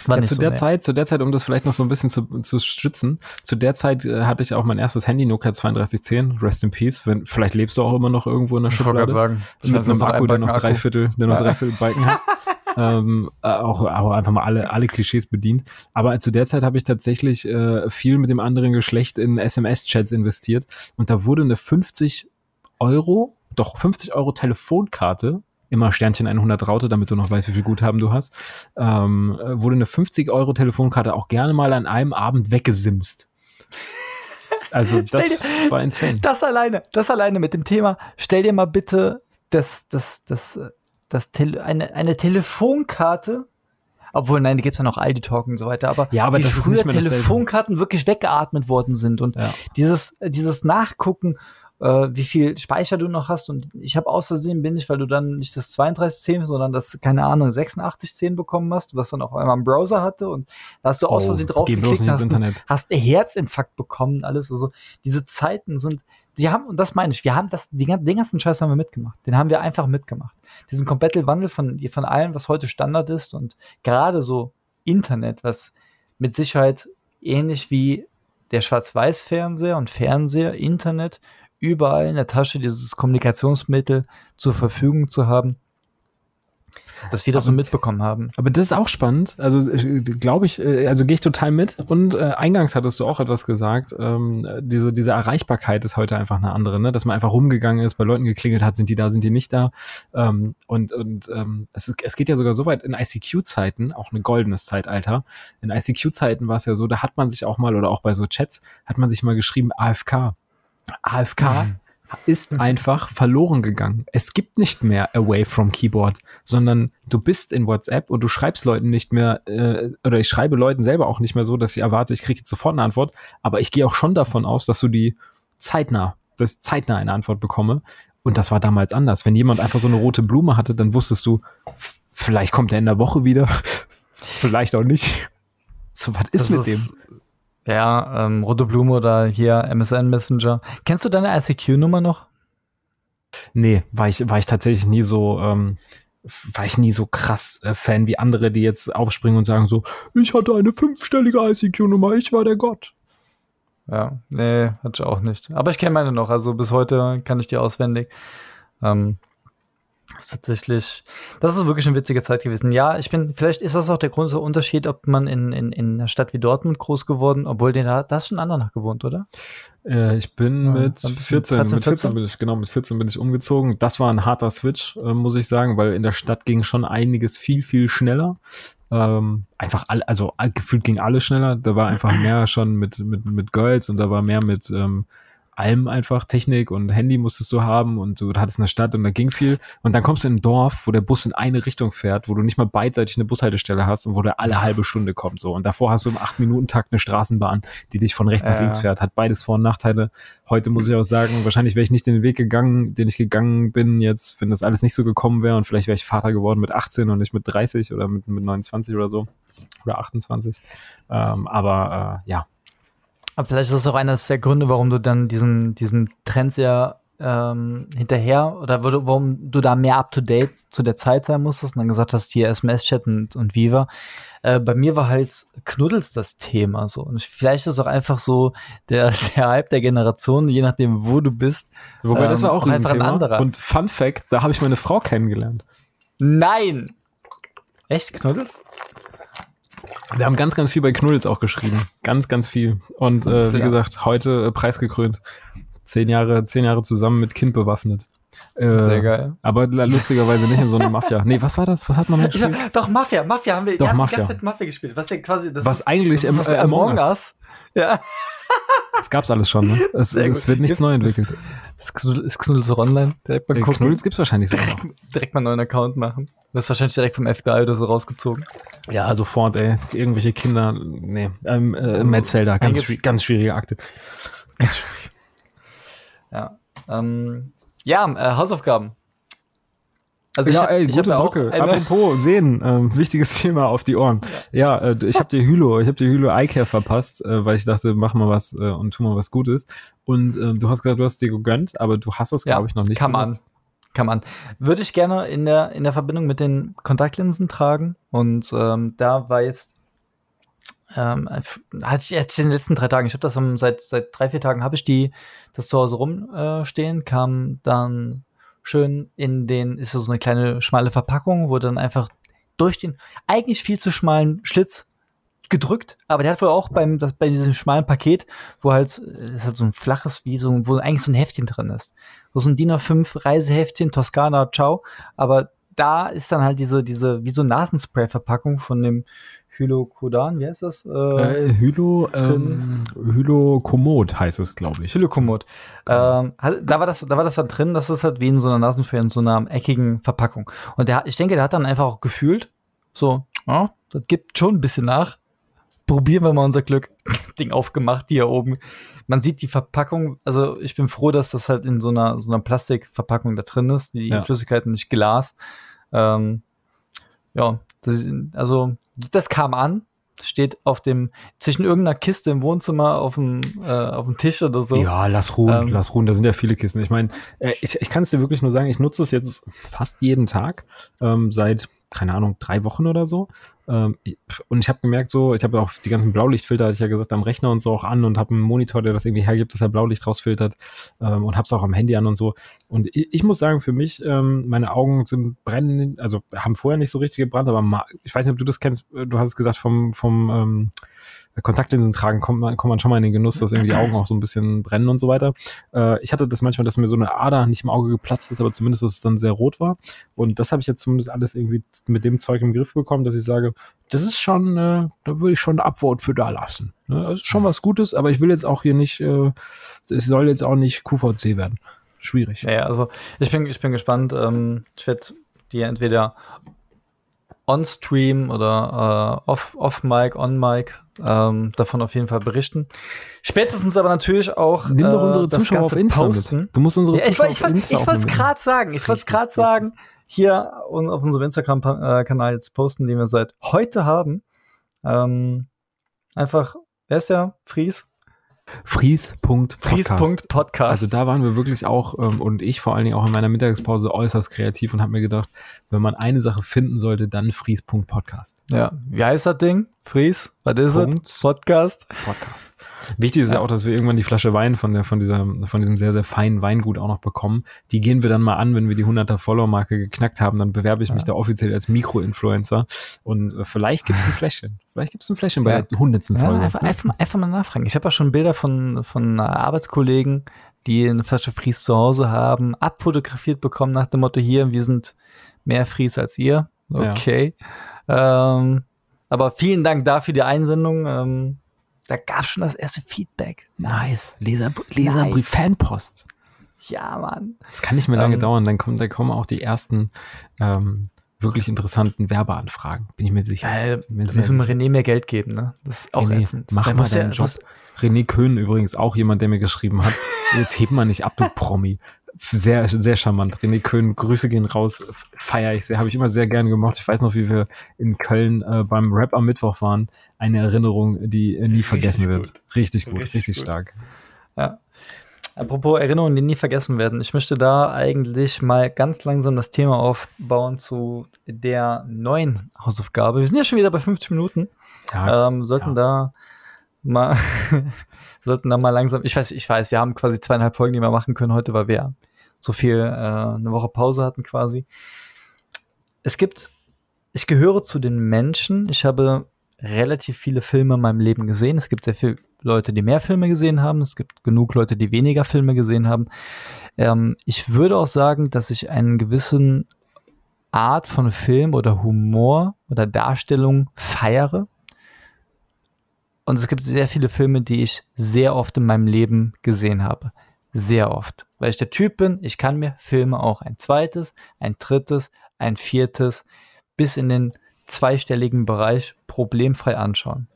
ja, zu so der mehr. Zeit, zu der Zeit, um das vielleicht noch so ein bisschen zu, zu stützen, zu der Zeit äh, hatte ich auch mein erstes Handy Nokia 3210, Rest in Peace. Wenn, vielleicht lebst du auch immer noch irgendwo in der Schublade. sagen. Mit einem Akku, der noch drei Viertel, der noch drei Viertel Balken hat. ähm, äh, auch, auch einfach mal alle, alle Klischees bedient. Aber zu der Zeit habe ich tatsächlich äh, viel mit dem anderen Geschlecht in SMS-Chats investiert und da wurde eine 50 Euro, doch 50 Euro Telefonkarte immer Sternchen 100 Raute, damit du noch weißt, wie viel Guthaben du hast, ähm, wurde eine 50 Euro Telefonkarte auch gerne mal an einem Abend weggesimst. Also das dir, war insane. Das alleine, das alleine mit dem Thema, stell dir mal bitte das, das, das, das, Tele eine, eine Telefonkarte obwohl, nein, die gibt es ja noch Aldi Talk und so weiter, aber, ja, aber wie früher Telefonkarten wirklich weggeatmet worden sind und ja. dieses, dieses Nachgucken äh, wie viel Speicher du noch hast. Und ich habe aus Versehen bin ich, weil du dann nicht das 3210, sondern das, keine Ahnung, 8610 bekommen hast, was dann auch einmal im Browser hatte. Und da hast du aus oh, Versehen drauf geklickt, hast, Internet. hast Herzinfarkt bekommen, alles. Also diese Zeiten sind, die haben, und das meine ich, wir haben das, die, den ganzen Scheiß haben wir mitgemacht. Den haben wir einfach mitgemacht. Diesen kompletten Wandel von, von allem, was heute Standard ist und gerade so Internet, was mit Sicherheit ähnlich wie der Schwarz-Weiß-Fernseher und Fernseher, Internet überall in der Tasche dieses Kommunikationsmittel zur Verfügung zu haben, dass wir das aber, so mitbekommen haben. Aber das ist auch spannend. Also glaube ich, äh, also gehe ich total mit. Und äh, eingangs hattest du auch etwas gesagt. Ähm, diese, diese Erreichbarkeit ist heute einfach eine andere, ne? Dass man einfach rumgegangen ist, bei Leuten geklingelt hat, sind die da, sind die nicht da. Ähm, und und ähm, es, es geht ja sogar so weit in ICQ-Zeiten, auch ein goldenes Zeitalter. In ICQ-Zeiten war es ja so, da hat man sich auch mal, oder auch bei so Chats, hat man sich mal geschrieben, AFK. AFK mhm. ist mhm. einfach verloren gegangen. Es gibt nicht mehr Away from Keyboard, sondern du bist in WhatsApp und du schreibst Leuten nicht mehr, äh, oder ich schreibe Leuten selber auch nicht mehr so, dass ich erwarte, ich kriege jetzt sofort eine Antwort, aber ich gehe auch schon davon aus, dass du die zeitnah, dass zeitnah eine Antwort bekomme. Und das war damals anders. Wenn jemand einfach so eine rote Blume hatte, dann wusstest du, vielleicht kommt er in der Woche wieder, vielleicht auch nicht. So, was ist das mit ist, dem? Ja, ähm, Rote Blume oder hier MSN Messenger. Kennst du deine ICQ-Nummer noch? Nee, war ich, war ich tatsächlich nie so, ähm, war ich nie so krass äh, Fan wie andere, die jetzt aufspringen und sagen so, ich hatte eine fünfstellige ICQ-Nummer, ich war der Gott. Ja, nee, hatte ich auch nicht. Aber ich kenne meine noch, also bis heute kann ich die auswendig. Ähm, das ist tatsächlich, das ist wirklich eine witzige Zeit gewesen. Ja, ich bin, vielleicht ist das auch der große Unterschied, ob man in, in, in einer Stadt wie Dortmund groß geworden, obwohl den da, hast in Andernach gewohnt, oder? Äh, ich bin ja, mit 14, 13, mit 14 bin ich, genau, mit 14 bin ich umgezogen. Das war ein harter Switch, äh, muss ich sagen, weil in der Stadt ging schon einiges viel, viel schneller. Ähm, einfach all, also gefühlt ging alles schneller. Da war einfach mehr schon mit, mit, mit Girls und da war mehr mit, ähm, allem einfach Technik und Handy musstest du haben und du hattest eine Stadt und da ging viel. Und dann kommst du in ein Dorf, wo der Bus in eine Richtung fährt, wo du nicht mal beidseitig eine Bushaltestelle hast und wo der alle halbe Stunde kommt. So. Und davor hast du im acht Minuten Takt eine Straßenbahn, die dich von rechts äh. nach links fährt. Hat beides Vor- und Nachteile. Heute muss ich auch sagen, wahrscheinlich wäre ich nicht den Weg gegangen, den ich gegangen bin jetzt, wenn das alles nicht so gekommen wäre und vielleicht wäre ich Vater geworden mit 18 und nicht mit 30 oder mit, mit 29 oder so. Oder 28. Ähm, aber äh, ja, aber vielleicht ist das auch eines der Gründe, warum du dann diesen, diesen Trend sehr ähm, hinterher oder warum du da mehr up to date zu der Zeit sein musstest und dann gesagt hast, hier SMS-Chat und, und Viva. Äh, bei mir war halt Knuddels das Thema so. Und vielleicht ist es auch einfach so der, der Hype der Generation, je nachdem, wo du bist. Wobei ähm, das war auch ein einfach ein anderer. Und Fun Fact, da habe ich meine Frau kennengelernt. Nein! Echt Knuddels? Wir haben ganz, ganz viel bei Knuddels auch geschrieben. Ganz, ganz viel. Und äh, wie gesagt, heute äh, preisgekrönt. Zehn Jahre, zehn Jahre zusammen mit Kind bewaffnet. Äh, Sehr geil. Aber lustigerweise nicht in so einer Mafia. Nee, was war das? Was hat man gespielt? Doch, Mafia. Mafia haben wir doch, ja, Mafia. die ganze Zeit Mafia gespielt. Was ja quasi das Was ist, eigentlich das ist, äh, Among Us. Us. Ja. Das gab's alles schon, ne? Es, es wird nichts neu entwickelt. Ist Knuddels online. Direkt mal äh, Knuddels gibt's wahrscheinlich sogar noch. Direkt mal einen neuen Account machen. Das ist wahrscheinlich direkt vom FBI oder so rausgezogen. Ja, sofort, ey. Irgendwelche Kinder, nee. Ähm, äh, Matt Zelda, ganz, ganz schwierige Akte. ja. Ähm, ja, äh, Hausaufgaben. Also ja, hab, ey, gute Brücke. Apropos sehen, ähm, wichtiges Thema auf die Ohren. Ja, äh, ich habe dir Hylo, ich habe dir Hylo Eyecare verpasst, äh, weil ich dachte, mach mal was äh, und tu mal was Gutes. Und äh, du hast gesagt, du hast dir gegönnt, aber du hast es, ja, glaube ich, noch nicht. Kann man. Kann man. Würde ich gerne in der, in der Verbindung mit den Kontaktlinsen tragen. Und ähm, da war jetzt ähm, hatte ich jetzt in den letzten drei Tagen, ich habe das um, seit, seit drei, vier Tagen habe ich die, das zu Hause rumstehen, äh, kam dann schön in den, ist so eine kleine schmale Verpackung, wo dann einfach durch den eigentlich viel zu schmalen Schlitz gedrückt, aber der hat wohl auch beim, das, bei diesem schmalen Paket, wo halt, ist halt so ein flaches, wie so, wo eigentlich so ein Heftchen drin ist. Wo so ein DIN A5 Reiseheftchen, Toskana, ciao, aber da ist dann halt diese, diese, wie so Nasenspray-Verpackung von dem Hylokodan, wie heißt das? Äh, äh, Hylo, ähm, Hylokomod heißt es, glaube ich. Hylokomod. Ähm, da war das, da war das dann drin, das ist halt wie in so einer Nasenspray in so einer eckigen Verpackung. Und der, ich denke, der hat dann einfach auch gefühlt, so, ja, das gibt schon ein bisschen nach. probieren wir mal unser Glück. Ding aufgemacht hier oben. Man sieht die Verpackung, also ich bin froh, dass das halt in so einer, so einer Plastikverpackung da drin ist, die ja. Flüssigkeit nicht Glas. Ähm, ja, das, also das kam an, steht auf dem, zwischen irgendeiner Kiste im Wohnzimmer auf dem, äh, auf dem Tisch oder so. Ja, lass ruhen, ähm, lass ruhen, da sind ja viele Kisten. Ich meine, äh, ich, ich kann es dir wirklich nur sagen, ich nutze es jetzt fast jeden Tag, ähm, seit keine Ahnung, drei Wochen oder so. Ähm, und ich habe gemerkt, so, ich habe auch die ganzen Blaulichtfilter, hatte ich ja gesagt, am Rechner und so auch an und habe einen Monitor, der das irgendwie hergibt, dass er Blaulicht rausfiltert ähm, und habe es auch am Handy an und so. Und ich, ich muss sagen, für mich, ähm, meine Augen sind brennen, also haben vorher nicht so richtig gebrannt, aber ich weiß nicht, ob du das kennst, du hast es gesagt, vom, vom ähm, Kontaktlinsen tragen, kommt man, kommt man schon mal in den Genuss, dass irgendwie die Augen auch so ein bisschen brennen und so weiter. Äh, ich hatte das manchmal, dass mir so eine Ader nicht im Auge geplatzt ist, aber zumindest, dass es dann sehr rot war. Und das habe ich jetzt zumindest alles irgendwie mit dem Zeug im Griff bekommen, dass ich sage, das ist schon, äh, da würde ich schon ein Upvote für da lassen. Ne? Das ist schon was Gutes, aber ich will jetzt auch hier nicht, äh, es soll jetzt auch nicht QVC werden. Schwierig. Ja, also ich bin, ich bin gespannt. Ähm, ich werde die entweder on-stream oder äh, off, off-mic, on-mic ähm, davon auf jeden Fall berichten. Spätestens aber natürlich auch. Nimm doch unsere äh, Zuschauer auf Insta posten. Mit. Du musst unsere ja, Zuschauer ich, ich, ich, ich wollte es gerade sagen. Ich wollte es gerade sagen. Hier auf unserem Instagram-Kanal jetzt posten, den wir seit heute haben. Ähm, einfach, wer ist ja? Fries? Fries.podcast. Fries.podcast. Also da waren wir wirklich auch ähm, und ich vor allen Dingen auch in meiner Mittagspause äußerst kreativ und habe mir gedacht, wenn man eine Sache finden sollte, dann Fries.podcast. Ja, wie heißt das Ding? Fries? Was ist es? Podcast? Podcast. Wichtig ist ja. auch, dass wir irgendwann die Flasche Wein von der, von dieser, von diesem sehr, sehr feinen Weingut auch noch bekommen. Die gehen wir dann mal an, wenn wir die 100er Follower-Marke geknackt haben, dann bewerbe ich ja. mich da offiziell als Mikro-Influencer und äh, vielleicht gibt es ein Fläschchen. Vielleicht gibt es ein Fläschchen bei ja. der hundertsten Folge. einfach, einfach, mal, einfach mal nachfragen. Ich habe auch schon Bilder von, von Arbeitskollegen, die eine Flasche Fries zu Hause haben, abfotografiert bekommen nach dem Motto, hier, wir sind mehr Fries als ihr. Okay. Ähm, aber vielen Dank dafür die Einsendung. Ähm, da gab es schon das erste Feedback. Nice. Leser, Leserbrief, nice. Fanpost. Ja, Mann. Das kann nicht mehr lange ähm, dauern. Dann kommen, dann kommen auch die ersten ähm, wirklich interessanten Werbeanfragen. Bin ich mir sicher. Ja, mir da müssen wir René mehr Geld geben, ne? Das ist auch René, ätzend. Mach mal deinen Job. René Köhn übrigens auch jemand, der mir geschrieben hat. Jetzt heb mal nicht ab, du Promi sehr, sehr charmant. René Köhn, Grüße gehen raus, feiere ich sehr, habe ich immer sehr gerne gemacht. Ich weiß noch, wie wir in Köln äh, beim Rap am Mittwoch waren. Eine Erinnerung, die äh, nie vergessen wird. Gut. Richtig gut, richtig, richtig gut. stark. Ja. Apropos Erinnerungen, die nie vergessen werden. Ich möchte da eigentlich mal ganz langsam das Thema aufbauen zu der neuen Hausaufgabe. Wir sind ja schon wieder bei 50 Minuten. Ja, ähm, sollten ja. da mal sollten da mal langsam. Ich weiß, ich weiß, wir haben quasi zweieinhalb Folgen, die wir machen können heute, weil wir so viel äh, eine Woche Pause hatten quasi. Es gibt, ich gehöre zu den Menschen, ich habe relativ viele Filme in meinem Leben gesehen. Es gibt sehr viele Leute, die mehr Filme gesehen haben. Es gibt genug Leute, die weniger Filme gesehen haben. Ähm, ich würde auch sagen, dass ich einen gewissen Art von Film oder Humor oder Darstellung feiere. Und es gibt sehr viele Filme, die ich sehr oft in meinem Leben gesehen habe sehr oft, weil ich der Typ bin, ich kann mir Filme auch ein zweites, ein drittes, ein viertes bis in den zweistelligen Bereich problemfrei anschauen.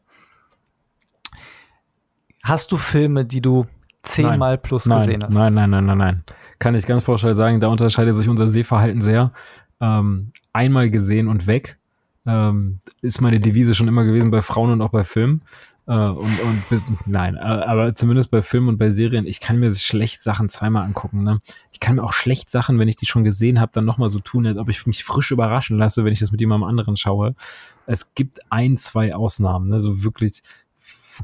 Hast du Filme, die du zehnmal plus nein, gesehen hast? Nein, nein, nein, nein, nein. Kann ich ganz pauschal sagen, da unterscheidet sich unser Sehverhalten sehr. Ähm, einmal gesehen und weg ähm, ist meine Devise schon immer gewesen bei Frauen und auch bei Filmen. Äh, und, und nein, äh, aber zumindest bei Filmen und bei Serien, ich kann mir schlecht Sachen zweimal angucken. Ne? Ich kann mir auch schlecht Sachen, wenn ich die schon gesehen habe, dann nochmal so tun, als ob ich mich frisch überraschen lasse, wenn ich das mit jemandem anderen schaue. Es gibt ein, zwei Ausnahmen, ne? so wirklich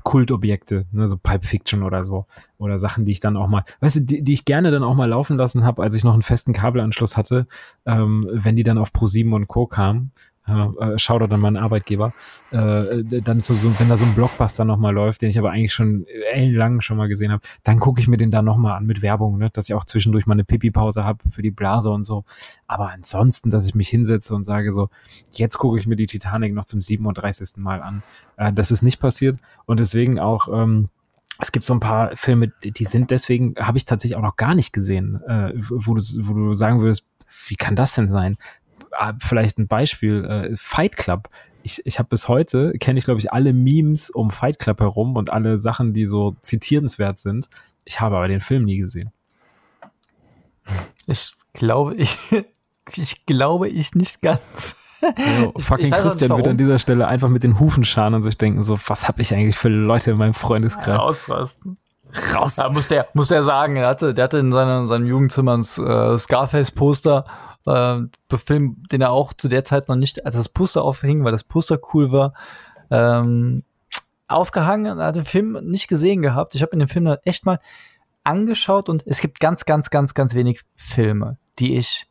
Kultobjekte, ne, so Pulp Fiction oder so. Oder Sachen, die ich dann auch mal, weißt du, die, die ich gerne dann auch mal laufen lassen habe, als ich noch einen festen Kabelanschluss hatte, ähm, wenn die dann auf Pro7 und Co. kamen äh, Shoutout an meinen Arbeitgeber, äh, dann so, so, wenn da so ein Blockbuster nochmal läuft, den ich aber eigentlich schon ellenlang schon mal gesehen habe, dann gucke ich mir den da nochmal an mit Werbung, ne? dass ich auch zwischendurch mal eine Pipi-Pause habe für die Blase und so. Aber ansonsten, dass ich mich hinsetze und sage so, jetzt gucke ich mir die Titanic noch zum 37. Mal an. Äh, das ist nicht passiert und deswegen auch, ähm, es gibt so ein paar Filme, die sind deswegen, habe ich tatsächlich auch noch gar nicht gesehen, äh, wo, du, wo du sagen würdest, wie kann das denn sein? Ah, vielleicht ein Beispiel, äh, Fight Club. Ich, ich habe bis heute, kenne ich glaube ich alle Memes um Fight Club herum und alle Sachen, die so zitierenswert sind. Ich habe aber den Film nie gesehen. Ich glaube, ich, ich glaube, ich nicht ganz. Ja, fucking ich Christian wird an dieser Stelle einfach mit den Hufen scharen und sich denken, so, was habe ich eigentlich für Leute in meinem Freundeskreis? Ausrasten. Raus. Ja, muss der, muss der sagen, er hatte, der hatte in seinem, seinem Jugendzimmer ein äh, Scarface-Poster, äh, Film, den er auch zu der Zeit noch nicht, als das Poster aufhing, weil das Poster cool war, ähm, aufgehangen. Er hat den Film nicht gesehen gehabt. Ich habe in dem Film echt mal angeschaut und es gibt ganz, ganz, ganz, ganz wenig Filme, die ich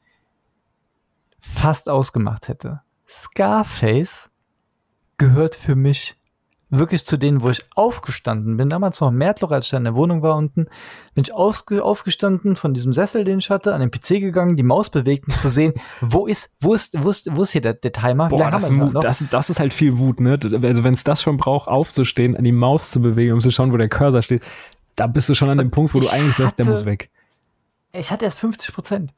fast ausgemacht hätte. Scarface gehört für mich wirklich zu denen, wo ich aufgestanden bin. Damals noch Märtloch, als ich da in der Wohnung war unten, bin ich aufgestanden von diesem Sessel, den ich hatte, an den PC gegangen, die Maus bewegt, um zu sehen, wo ist, wo ist, wo ist, wo ist hier der, der Timer? Boah, das, das, das, ist halt viel Wut, ne? Also wenn es das schon braucht, aufzustehen, an die Maus zu bewegen, um zu schauen, wo der Cursor steht, da bist du schon an dem Punkt, wo du eigentlich sagst, der muss weg. Ich hatte erst 50 Prozent.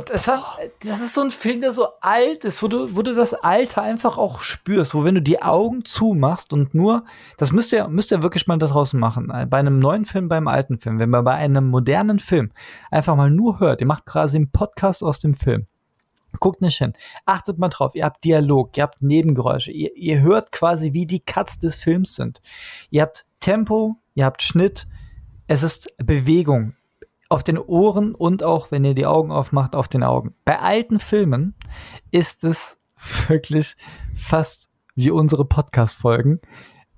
Das, war, das ist so ein Film, der so alt ist, wo du, wo du das Alter einfach auch spürst, wo wenn du die Augen zumachst und nur, das müsst ihr, müsst ihr wirklich mal da draußen machen. Bei einem neuen Film, beim alten Film, wenn man bei einem modernen Film einfach mal nur hört, ihr macht quasi einen Podcast aus dem Film. Guckt nicht hin. Achtet mal drauf. Ihr habt Dialog, ihr habt Nebengeräusche. Ihr, ihr hört quasi, wie die Cuts des Films sind. Ihr habt Tempo, ihr habt Schnitt. Es ist Bewegung auf den Ohren und auch, wenn ihr die Augen aufmacht, auf den Augen. Bei alten Filmen ist es wirklich fast wie unsere Podcast-Folgen.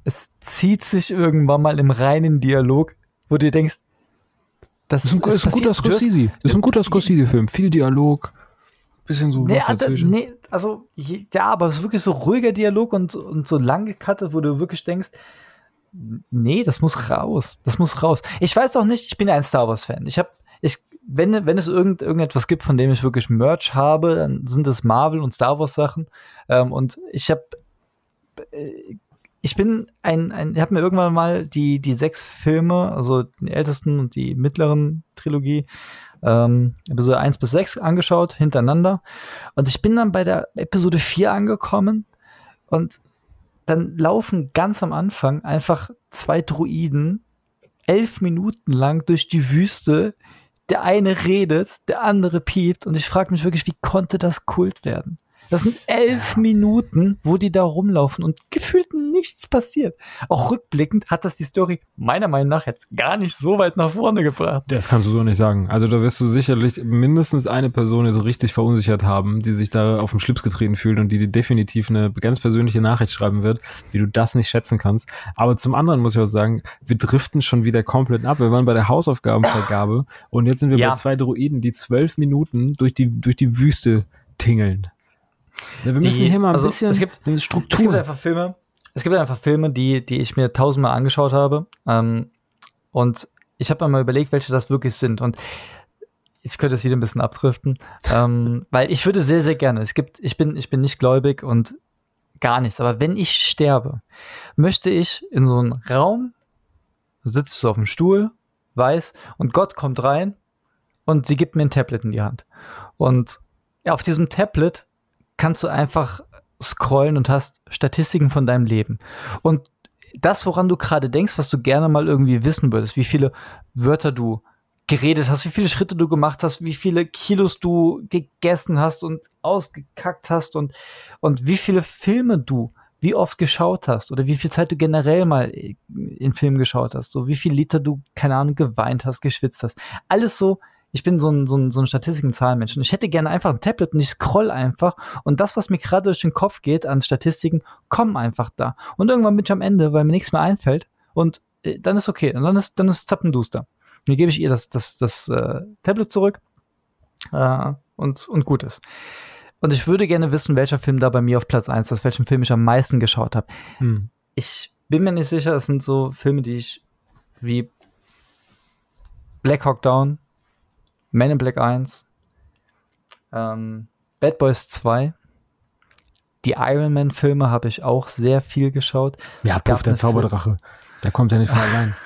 Es zieht sich irgendwann mal im reinen Dialog, wo du denkst, das, ist ein, ist ein guter Scorsese. Ist ein guter Scorsese-Film. Viel Dialog. Bisschen so nee, also, nee, also, ja, aber es ist wirklich so ruhiger Dialog und, und so lang gecuttet, wo du wirklich denkst, nee, das muss raus. Das muss raus. Ich weiß auch nicht, ich bin ein Star Wars-Fan. Ich habe, ich, wenn, wenn es irgend, irgendetwas gibt, von dem ich wirklich Merch habe, dann sind es Marvel und Star Wars Sachen. Ähm, und ich habe, äh, ich bin ein, ein ich habe mir irgendwann mal die, die sechs Filme, also die ältesten und die mittleren Trilogie, ähm, Episode 1 bis 6 angeschaut, hintereinander. Und ich bin dann bei der Episode 4 angekommen und dann laufen ganz am Anfang einfach zwei Druiden elf Minuten lang durch die Wüste. Der eine redet, der andere piept und ich frage mich wirklich, wie konnte das Kult werden? Das sind elf ja. Minuten, wo die da rumlaufen und gefühlt nichts passiert. Auch rückblickend hat das die Story meiner Meinung nach jetzt gar nicht so weit nach vorne gebracht. Das kannst du so nicht sagen. Also da wirst du sicherlich mindestens eine Person jetzt richtig verunsichert haben, die sich da auf den Schlips getreten fühlt und die dir definitiv eine ganz persönliche Nachricht schreiben wird, wie du das nicht schätzen kannst. Aber zum anderen muss ich auch sagen, wir driften schon wieder komplett ab. Wir waren bei der Hausaufgabenvergabe und jetzt sind wir ja. bei zwei Droiden, die zwölf Minuten durch die, durch die Wüste tingeln. Ja, wir müssen hier mal ein also bisschen es gibt, Struktur. Es gibt einfach Filme, es gibt einfach Filme, die, die ich mir tausendmal angeschaut habe. Ähm, und ich habe mir mal überlegt, welche das wirklich sind. Und ich könnte es wieder ein bisschen abdriften, ähm, weil ich würde sehr, sehr gerne. Es gibt, ich bin, ich bin nicht gläubig und gar nichts. Aber wenn ich sterbe, möchte ich in so einen Raum, sitzt du auf dem Stuhl, weiß, und Gott kommt rein und sie gibt mir ein Tablet in die Hand. Und auf diesem Tablet kannst du einfach scrollen und hast Statistiken von deinem Leben. Und das, woran du gerade denkst, was du gerne mal irgendwie wissen würdest, wie viele Wörter du geredet hast, wie viele Schritte du gemacht hast, wie viele Kilos du gegessen hast und ausgekackt hast und, und wie viele Filme du wie oft geschaut hast oder wie viel Zeit du generell mal in Film geschaut hast, so wie viel Liter du, keine Ahnung, geweint hast, geschwitzt hast. Alles so ich bin so ein, so ein, so ein Statistiken-Zahlenmensch und ich hätte gerne einfach ein Tablet und ich scroll einfach und das, was mir gerade durch den Kopf geht an Statistiken, kommen einfach da. Und irgendwann bin ich am Ende, weil mir nichts mehr einfällt und äh, dann ist okay, dann ist, dann ist Zappenduster. Dann gebe ich ihr das, das, das äh, Tablet zurück äh, und, und gut ist. Und ich würde gerne wissen, welcher Film da bei mir auf Platz 1 ist, welchen Film ich am meisten geschaut habe. Hm. Ich bin mir nicht sicher, es sind so Filme, die ich wie Black Hawk Down, Man in Black 1, ähm, Bad Boys 2. Die Iron Man-Filme habe ich auch sehr viel geschaut. Ja, Puff, der Zauberdrache. Der kommt ja nicht von allein.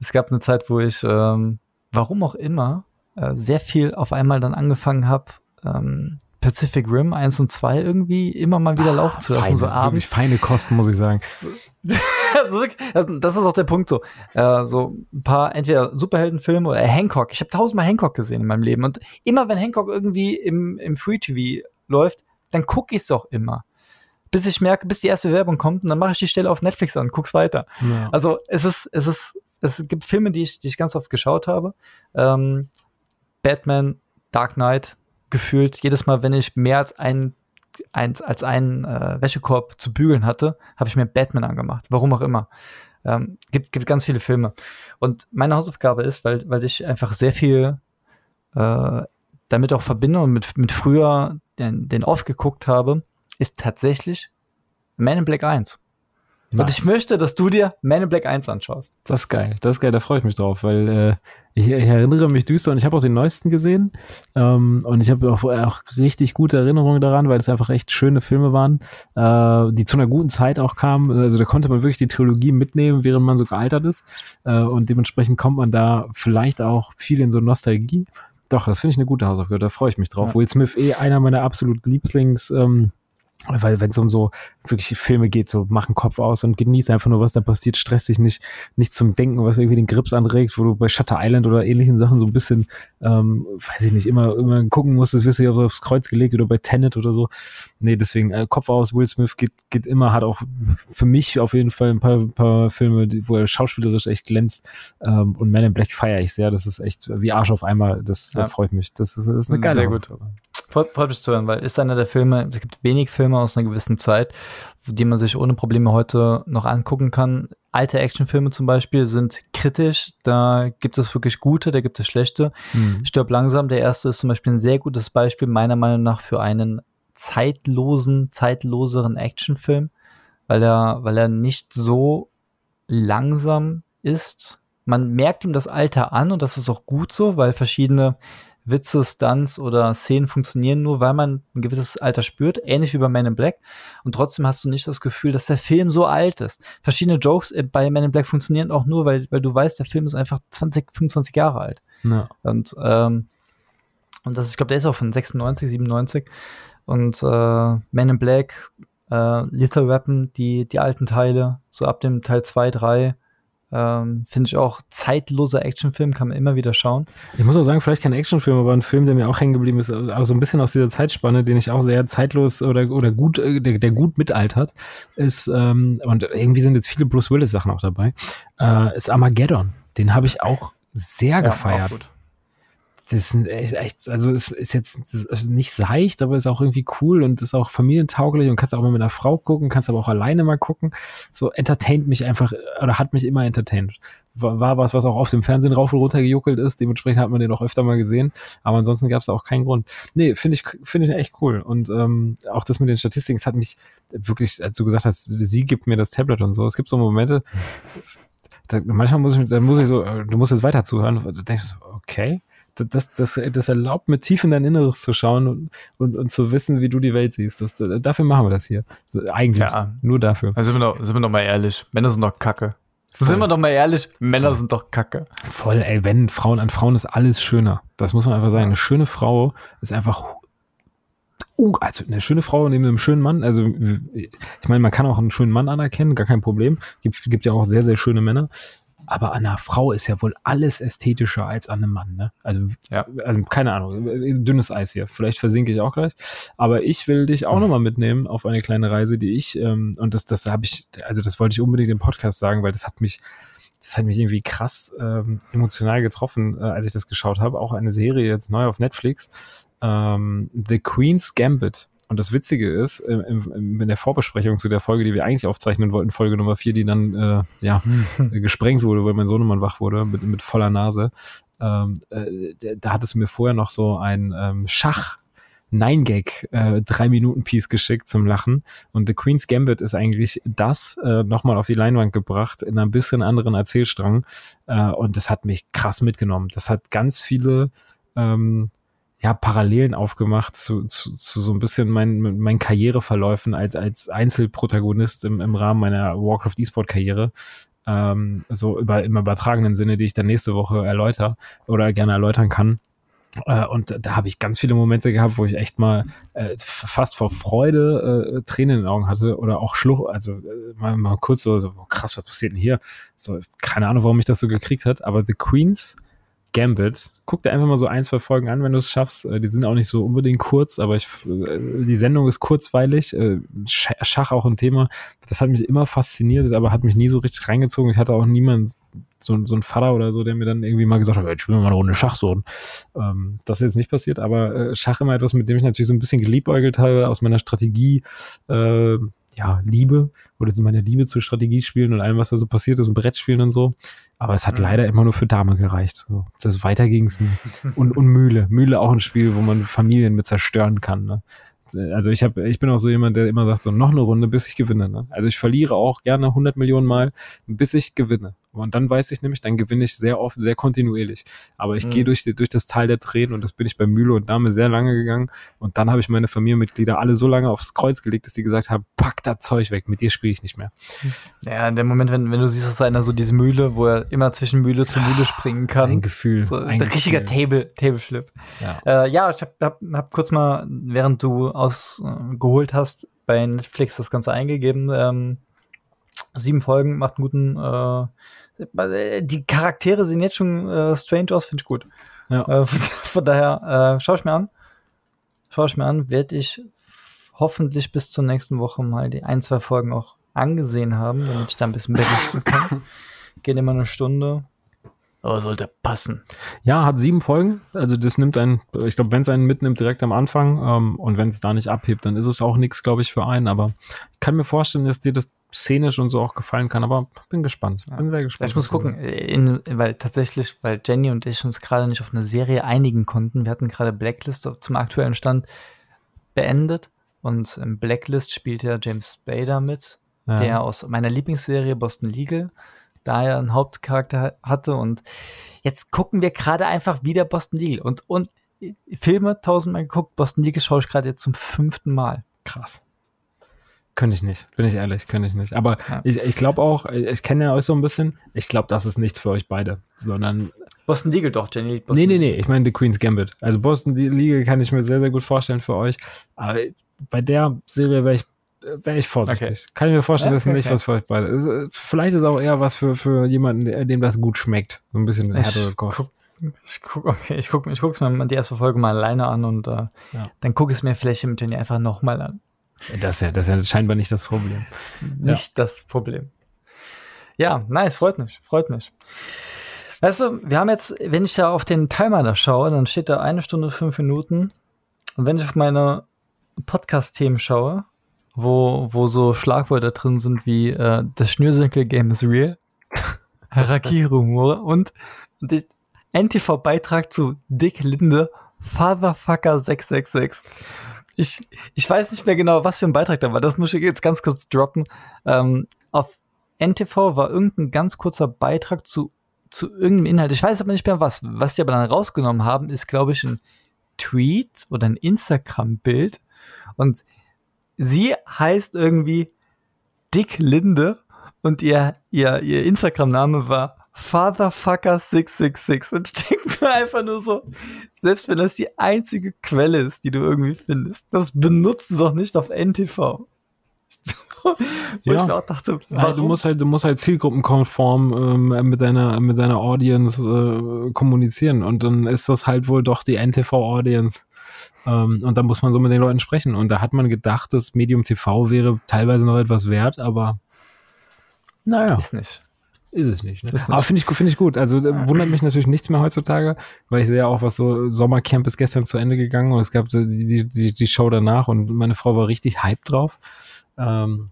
es gab eine Zeit, wo ich, ähm, warum auch immer, äh, sehr viel auf einmal dann angefangen habe, ähm, Pacific Rim 1 und 2 irgendwie immer mal wieder ah, laufen zu lassen. Feine, so abends. feine Kosten, muss ich sagen. das ist auch der Punkt so. Äh, so ein paar entweder Superheldenfilme oder Hancock. Ich habe tausendmal Hancock gesehen in meinem Leben. Und immer wenn Hancock irgendwie im, im Free TV läuft, dann gucke ich es auch immer. Bis ich merke, bis die erste Werbung kommt und dann mache ich die Stelle auf Netflix an, guck's weiter. Ja. Also es ist, es ist, es gibt Filme, die ich, die ich ganz oft geschaut habe. Ähm, Batman, Dark Knight, gefühlt jedes Mal, wenn ich mehr als einen ein, als einen äh, Wäschekorb zu bügeln hatte, habe ich mir Batman angemacht. Warum auch immer. Ähm, gibt, gibt ganz viele Filme. Und meine Hausaufgabe ist, weil, weil ich einfach sehr viel äh, damit auch verbinde und mit, mit früher den, den Off geguckt habe, ist tatsächlich Man in Black 1. Nice. Und ich möchte, dass du dir Man in Black 1 anschaust. Das ist geil, das ist geil, da freue ich mich drauf, weil äh, ich, ich, erinnere mich düster und ich habe auch den neuesten gesehen ähm, und ich habe auch, auch, richtig gute Erinnerungen daran, weil es einfach echt schöne Filme waren, äh, die zu einer guten Zeit auch kamen. Also da konnte man wirklich die Trilogie mitnehmen, während man so gealtert ist äh, und dementsprechend kommt man da vielleicht auch viel in so Nostalgie. Doch, das finde ich eine gute Hausaufgabe, da freue ich mich drauf. Ja. Will Smith eh einer meiner absolut Lieblings ähm, weil wenn es um so wirklich Filme geht, so mach einen Kopf aus und genieß einfach nur, was da passiert, stress dich nicht, nicht zum Denken, was irgendwie den Grips anregt, wo du bei Shutter Island oder ähnlichen Sachen so ein bisschen, ähm, weiß ich nicht, immer, immer gucken musst, das wirst du ja aufs Kreuz gelegt oder bei Tenet oder so. Nee, deswegen äh, Kopf aus, Will Smith geht, geht immer, hat auch für mich auf jeden Fall ein paar, paar Filme, die, wo er schauspielerisch echt glänzt ähm, und Man in Black feiere ich sehr, das ist echt wie Arsch auf einmal, das ja. freut mich, das ist, das ist eine geile Sehr gut. Freut, freut mich zu hören, weil ist einer der Filme, es gibt wenig Filme aus einer gewissen Zeit, die man sich ohne Probleme heute noch angucken kann. Alte Actionfilme zum Beispiel sind kritisch, da gibt es wirklich gute, da gibt es schlechte. Mhm. Stirb langsam, der erste ist zum Beispiel ein sehr gutes Beispiel, meiner Meinung nach, für einen zeitlosen, zeitloseren Actionfilm, weil er, weil er nicht so langsam ist. Man merkt ihm das Alter an und das ist auch gut so, weil verschiedene Witze, Stunts oder Szenen funktionieren nur, weil man ein gewisses Alter spürt, ähnlich wie bei Man in Black. Und trotzdem hast du nicht das Gefühl, dass der Film so alt ist. Verschiedene Jokes äh, bei Man in Black funktionieren auch nur, weil, weil du weißt, der Film ist einfach 20, 25 Jahre alt. Ja. Und, ähm, und das, ich glaube, der ist auch von 96, 97. Und äh, Man in Black, äh, Lethal Weapon, die, die alten Teile, so ab dem Teil 2, 3, ähm, Finde ich auch zeitloser Actionfilm, kann man immer wieder schauen. Ich muss auch sagen, vielleicht kein Actionfilm, aber ein Film, der mir auch hängen geblieben ist, aber so ein bisschen aus dieser Zeitspanne, den ich auch sehr zeitlos oder, oder gut, äh, der, der gut mitaltert, ist, ähm, und irgendwie sind jetzt viele Bruce Willis-Sachen auch dabei, äh, ist Armageddon. Den habe ich auch sehr ja, gefeiert. Auch das ist echt, also es ist jetzt ist nicht seicht, aber ist auch irgendwie cool und ist auch familientauglich und kannst auch mal mit einer Frau gucken, kannst aber auch alleine mal gucken. So entertaint mich einfach oder hat mich immer entertained. War, war was, was auch auf dem Fernsehen rauf und runter gejuckelt ist, dementsprechend hat man den auch öfter mal gesehen, aber ansonsten gab es auch keinen Grund. Nee, finde ich, finde ich echt cool und ähm, auch das mit den Statistiken, es hat mich wirklich, als du gesagt hast, sie gibt mir das Tablet und so, es gibt so Momente, da, manchmal muss ich, dann muss ich so, äh, du musst jetzt weiter zuhören, da denkst du, okay, das, das, das erlaubt mir tief in dein Inneres zu schauen und, und, und zu wissen, wie du die Welt siehst. Das, dafür machen wir das hier. Eigentlich. Ja. Nur dafür. Also sind wir, doch, sind wir doch mal ehrlich. Männer sind doch kacke. Voll. Sind wir doch mal ehrlich, Männer Voll. sind doch kacke. Voll, ey, wenn Frauen an Frauen ist alles schöner. Das muss man einfach sagen. Eine schöne Frau ist einfach uh, also eine schöne Frau neben einem schönen Mann, also ich meine, man kann auch einen schönen Mann anerkennen, gar kein Problem. Gibt, gibt ja auch sehr, sehr schöne Männer. Aber an einer Frau ist ja wohl alles ästhetischer als an einem Mann, ne? Also, ja. also keine Ahnung, dünnes Eis hier. Vielleicht versinke ich auch gleich. Aber ich will dich auch mhm. nochmal mitnehmen auf eine kleine Reise, die ich, ähm, und das, das habe ich, also das wollte ich unbedingt im Podcast sagen, weil das hat mich, das hat mich irgendwie krass ähm, emotional getroffen, äh, als ich das geschaut habe. Auch eine Serie jetzt neu auf Netflix. Ähm, The Queen's Gambit. Und das Witzige ist, in, in, in, der Vorbesprechung zu der Folge, die wir eigentlich aufzeichnen wollten, Folge Nummer vier, die dann äh, ja hm. gesprengt wurde, weil mein Sohnemann wach wurde mit, mit voller Nase, ähm, äh, da hat es mir vorher noch so ein ähm, Schach Nine Gag äh, drei Minuten Piece geschickt zum Lachen und The Queen's Gambit ist eigentlich das äh, nochmal auf die Leinwand gebracht in einem bisschen anderen Erzählstrang äh, und das hat mich krass mitgenommen. Das hat ganz viele ähm, ja, Parallelen aufgemacht zu, zu, zu so ein bisschen meinen mein Karriereverläufen als, als Einzelprotagonist im, im Rahmen meiner Warcraft E-Sport-Karriere. Ähm, so über, im übertragenen Sinne, die ich dann nächste Woche erläutere oder gerne erläutern kann. Äh, und da habe ich ganz viele Momente gehabt, wo ich echt mal äh, fast vor Freude äh, Tränen in den Augen hatte oder auch Schluch, also äh, mal, mal kurz so, so, krass, was passiert denn hier? So, keine Ahnung, warum mich das so gekriegt hat, aber The Queens Gambit. Guck dir einfach mal so ein, zwei Folgen an, wenn du es schaffst. Äh, die sind auch nicht so unbedingt kurz, aber ich, äh, die Sendung ist kurzweilig. Äh, Schach auch ein Thema. Das hat mich immer fasziniert, aber hat mich nie so richtig reingezogen. Ich hatte auch niemanden, so, so ein Vater oder so, der mir dann irgendwie mal gesagt hat, jetzt spielen wir mal eine Runde Schach so. Ähm, das ist jetzt nicht passiert, aber Schach immer etwas, mit dem ich natürlich so ein bisschen geliebäugelt habe, aus meiner Strategie, äh, ja, Liebe oder meine Liebe zu Strategiespielen und allem, was da so passiert ist und Brettspielen und so. Aber es hat mhm. leider immer nur für Dame gereicht. So. Das weiter ging es nie. Und, und Mühle. Mühle auch ein Spiel, wo man Familien mit zerstören kann. Ne? Also ich habe, ich bin auch so jemand, der immer sagt, so noch eine Runde, bis ich gewinne. Ne? Also ich verliere auch gerne 100 Millionen Mal, bis ich gewinne. Und dann weiß ich nämlich, dann gewinne ich sehr oft, sehr kontinuierlich. Aber ich mhm. gehe durch, durch das Tal der Tränen und das bin ich bei Mühle und Dame sehr lange gegangen. Und dann habe ich meine Familienmitglieder alle so lange aufs Kreuz gelegt, dass sie gesagt haben, pack das Zeug weg, mit dir spiele ich nicht mehr. Ja, in dem Moment, wenn, wenn du siehst, dass einer so diese Mühle, wo er immer zwischen Mühle zu Mühle springen kann. Ein Gefühl. So, ein richtiger Table, Table Flip. Ja, äh, ja ich habe hab, hab kurz mal, während du ausgeholt äh, hast, bei Netflix das Ganze eingegeben. Ähm, sieben Folgen, macht einen guten äh, die Charaktere sehen jetzt schon äh, strange aus, finde ich gut. Ja. Äh, von, von, daher, äh, schau ich mir an. Schau ich mir an, werde ich hoffentlich bis zur nächsten Woche mal die ein, zwei Folgen auch angesehen haben, damit ich da ein bisschen berichten kann. Geht immer eine Stunde. Aber sollte passen. Ja, hat sieben Folgen. Also das nimmt einen, ich glaube, wenn es einen mitnimmt direkt am Anfang ähm, und wenn es da nicht abhebt, dann ist es auch nichts, glaube ich, für einen. Aber ich kann mir vorstellen, dass dir das szenisch und so auch gefallen kann, aber bin gespannt. Bin sehr gespannt. Ich muss gucken, in, weil tatsächlich, weil Jenny und ich uns gerade nicht auf eine Serie einigen konnten. Wir hatten gerade Blacklist zum aktuellen Stand beendet und im Blacklist spielt ja James Spader mit, ja. der aus meiner Lieblingsserie Boston Legal da er einen Hauptcharakter hatte und jetzt gucken wir gerade einfach wieder Boston Legal und, und Filme tausendmal geguckt, Boston Legal schaue ich gerade jetzt zum fünften Mal. Krass. Könnte ich nicht, bin ich ehrlich, könnte ich nicht. Aber ja. ich, ich glaube auch, ich kenne ja euch so ein bisschen, ich glaube, das ist nichts für euch beide, sondern. Boston Legal doch, Jenny. Boston nee, nee, nee, ich meine The Queen's Gambit. Also Boston Legal kann ich mir sehr, sehr gut vorstellen für euch. Aber bei der Serie wäre ich, wär ich vorsichtig. Okay. Kann ich mir vorstellen, ja, okay, das ist nicht okay. was für euch beide. Vielleicht ist es auch eher was für, für jemanden, dem das gut schmeckt. So ein bisschen härtere Kost. Ich gucke okay, ich guck, ich guck's mir die erste Folge mal alleine an und äh, ja. dann gucke ich es mir vielleicht mit Jenny einfach nochmal an. Das ist, ja, das ist ja scheinbar nicht das Problem. Nicht ja. das Problem. Ja, nice, freut mich, freut mich. Weißt du, wir haben jetzt, wenn ich da auf den Timer da schaue, dann steht da eine Stunde fünf Minuten. Und wenn ich auf meine Podcast-Themen schaue, wo, wo so Schlagwörter drin sind wie äh, das Schnürsenkel-Game is real, Harakiri-Humor und, und NTV-Beitrag zu Dick Linde, Fatherfucker 666 ich, ich weiß nicht mehr genau, was für ein Beitrag da war. Das muss ich jetzt ganz kurz droppen. Ähm, auf NTV war irgendein ganz kurzer Beitrag zu, zu irgendeinem Inhalt. Ich weiß aber nicht mehr was. Was die aber dann rausgenommen haben, ist, glaube ich, ein Tweet oder ein Instagram-Bild. Und sie heißt irgendwie Dick Linde und ihr, ihr, ihr Instagram-Name war Fatherfucker666 und ich denke mir einfach nur so, selbst wenn das die einzige Quelle ist, die du irgendwie findest, das benutzt du doch nicht auf NTV. Wo ja. ich mir auch dachte, warum? du musst halt, du musst halt zielgruppenkonform ähm, mit deiner, mit deiner Audience äh, kommunizieren und dann ist das halt wohl doch die NTV-Audience. Ähm, und da muss man so mit den Leuten sprechen. Und da hat man gedacht, das Medium TV wäre teilweise noch etwas wert, aber naja. Ist nicht. Ist es nicht. Ne? Nicht. Aber finde ich, find ich gut. Also wundert mich natürlich nichts mehr heutzutage, weil ich sehe ja auch, was so Sommercamp ist gestern zu Ende gegangen und es gab die, die, die Show danach und meine Frau war richtig hyped drauf. Ähm,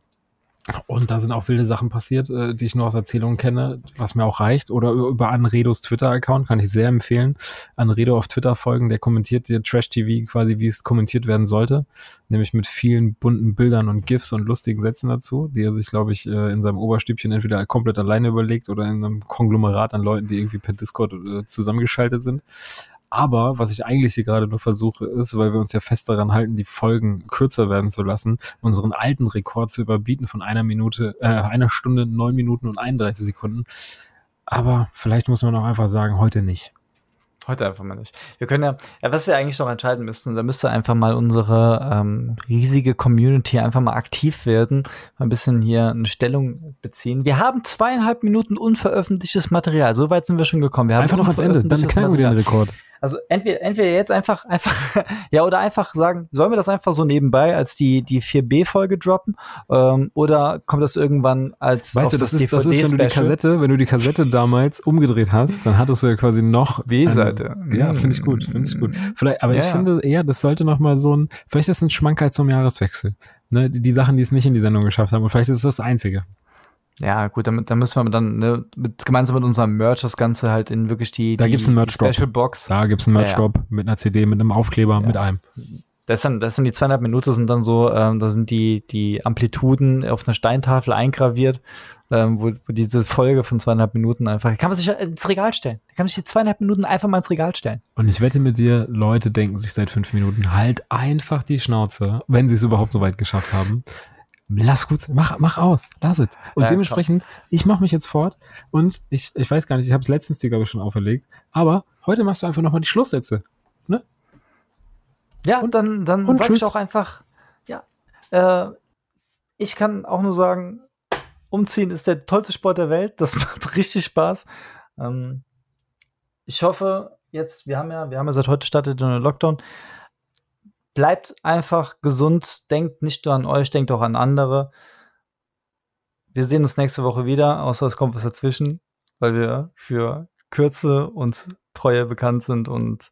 und da sind auch wilde Sachen passiert, äh, die ich nur aus Erzählungen kenne, was mir auch reicht. Oder über Anredos Twitter-Account kann ich sehr empfehlen. Anredo auf Twitter folgen, der kommentiert dir Trash-TV quasi, wie es kommentiert werden sollte. Nämlich mit vielen bunten Bildern und GIFs und lustigen Sätzen dazu, die er sich, glaube ich, äh, in seinem Oberstübchen entweder komplett alleine überlegt oder in einem Konglomerat an Leuten, die irgendwie per Discord äh, zusammengeschaltet sind. Aber was ich eigentlich hier gerade nur versuche, ist, weil wir uns ja fest daran halten, die Folgen kürzer werden zu lassen, unseren alten Rekord zu überbieten von einer Minute, äh, einer Stunde, neun Minuten und 31 Sekunden. Aber vielleicht muss man auch einfach sagen, heute nicht. Heute einfach mal nicht. Wir können ja, ja, was wir eigentlich noch entscheiden müssten, da müsste einfach mal unsere ähm, riesige Community einfach mal aktiv werden, mal ein bisschen hier eine Stellung beziehen. Wir haben zweieinhalb Minuten unveröffentlichtes Material. So weit sind wir schon gekommen. Wir einfach noch ans Ende, dann knacken wir den Rekord. Also entweder, entweder jetzt einfach, einfach, ja, oder einfach sagen, sollen wir das einfach so nebenbei als die, die 4B-Folge droppen? Ähm, oder kommt das irgendwann als Weißt du, das, das ist, das ist, wenn du die Kassette, wenn du die Kassette damals umgedreht hast, dann hattest du ja quasi noch B-Seite. Ja, finde ich gut, finde ich gut. Vielleicht, aber ja, ich finde eher, das sollte noch mal so ein, vielleicht ist es ein Schmankerl zum Jahreswechsel. Ne, die, die Sachen, die es nicht in die Sendung geschafft haben. Und vielleicht ist es das Einzige. Ja, gut, damit, da müssen wir dann ne, mit, gemeinsam mit unserem Merch das Ganze halt in wirklich die, da die, gibt's einen Merch -Drop. Special Box. Da gibt's einen Merch Drop ja, ja. mit einer CD, mit einem Aufkleber, ja. mit allem. Das sind, das sind die zweieinhalb Minuten sind dann so, ähm, da sind die, die Amplituden auf einer Steintafel eingraviert, ähm, wo, wo diese Folge von zweieinhalb Minuten einfach, kann man sich ins Regal stellen. Da kann man sich die zweieinhalb Minuten einfach mal ins Regal stellen. Und ich wette mit dir, Leute denken sich seit fünf Minuten halt einfach die Schnauze, wenn sie es überhaupt so weit geschafft haben lass gut, mach, mach aus, lass es. Und ja, dementsprechend, komm. ich mache mich jetzt fort und ich, ich weiß gar nicht, ich habe es letztens dir, glaube ich, schon auferlegt, aber heute machst du einfach nochmal die Schlusssätze. Ne? Ja, und dann, dann und sag ich auch einfach, ja, äh, ich kann auch nur sagen, umziehen ist der tollste Sport der Welt, das macht richtig Spaß. Ähm, ich hoffe, jetzt, wir haben ja, wir haben ja seit heute startet der Lockdown bleibt einfach gesund, denkt nicht nur an euch, denkt auch an andere. Wir sehen uns nächste Woche wieder, außer es kommt was dazwischen, weil wir für Kürze und Treue bekannt sind und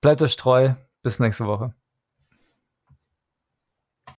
bleibt euch treu. Bis nächste Woche.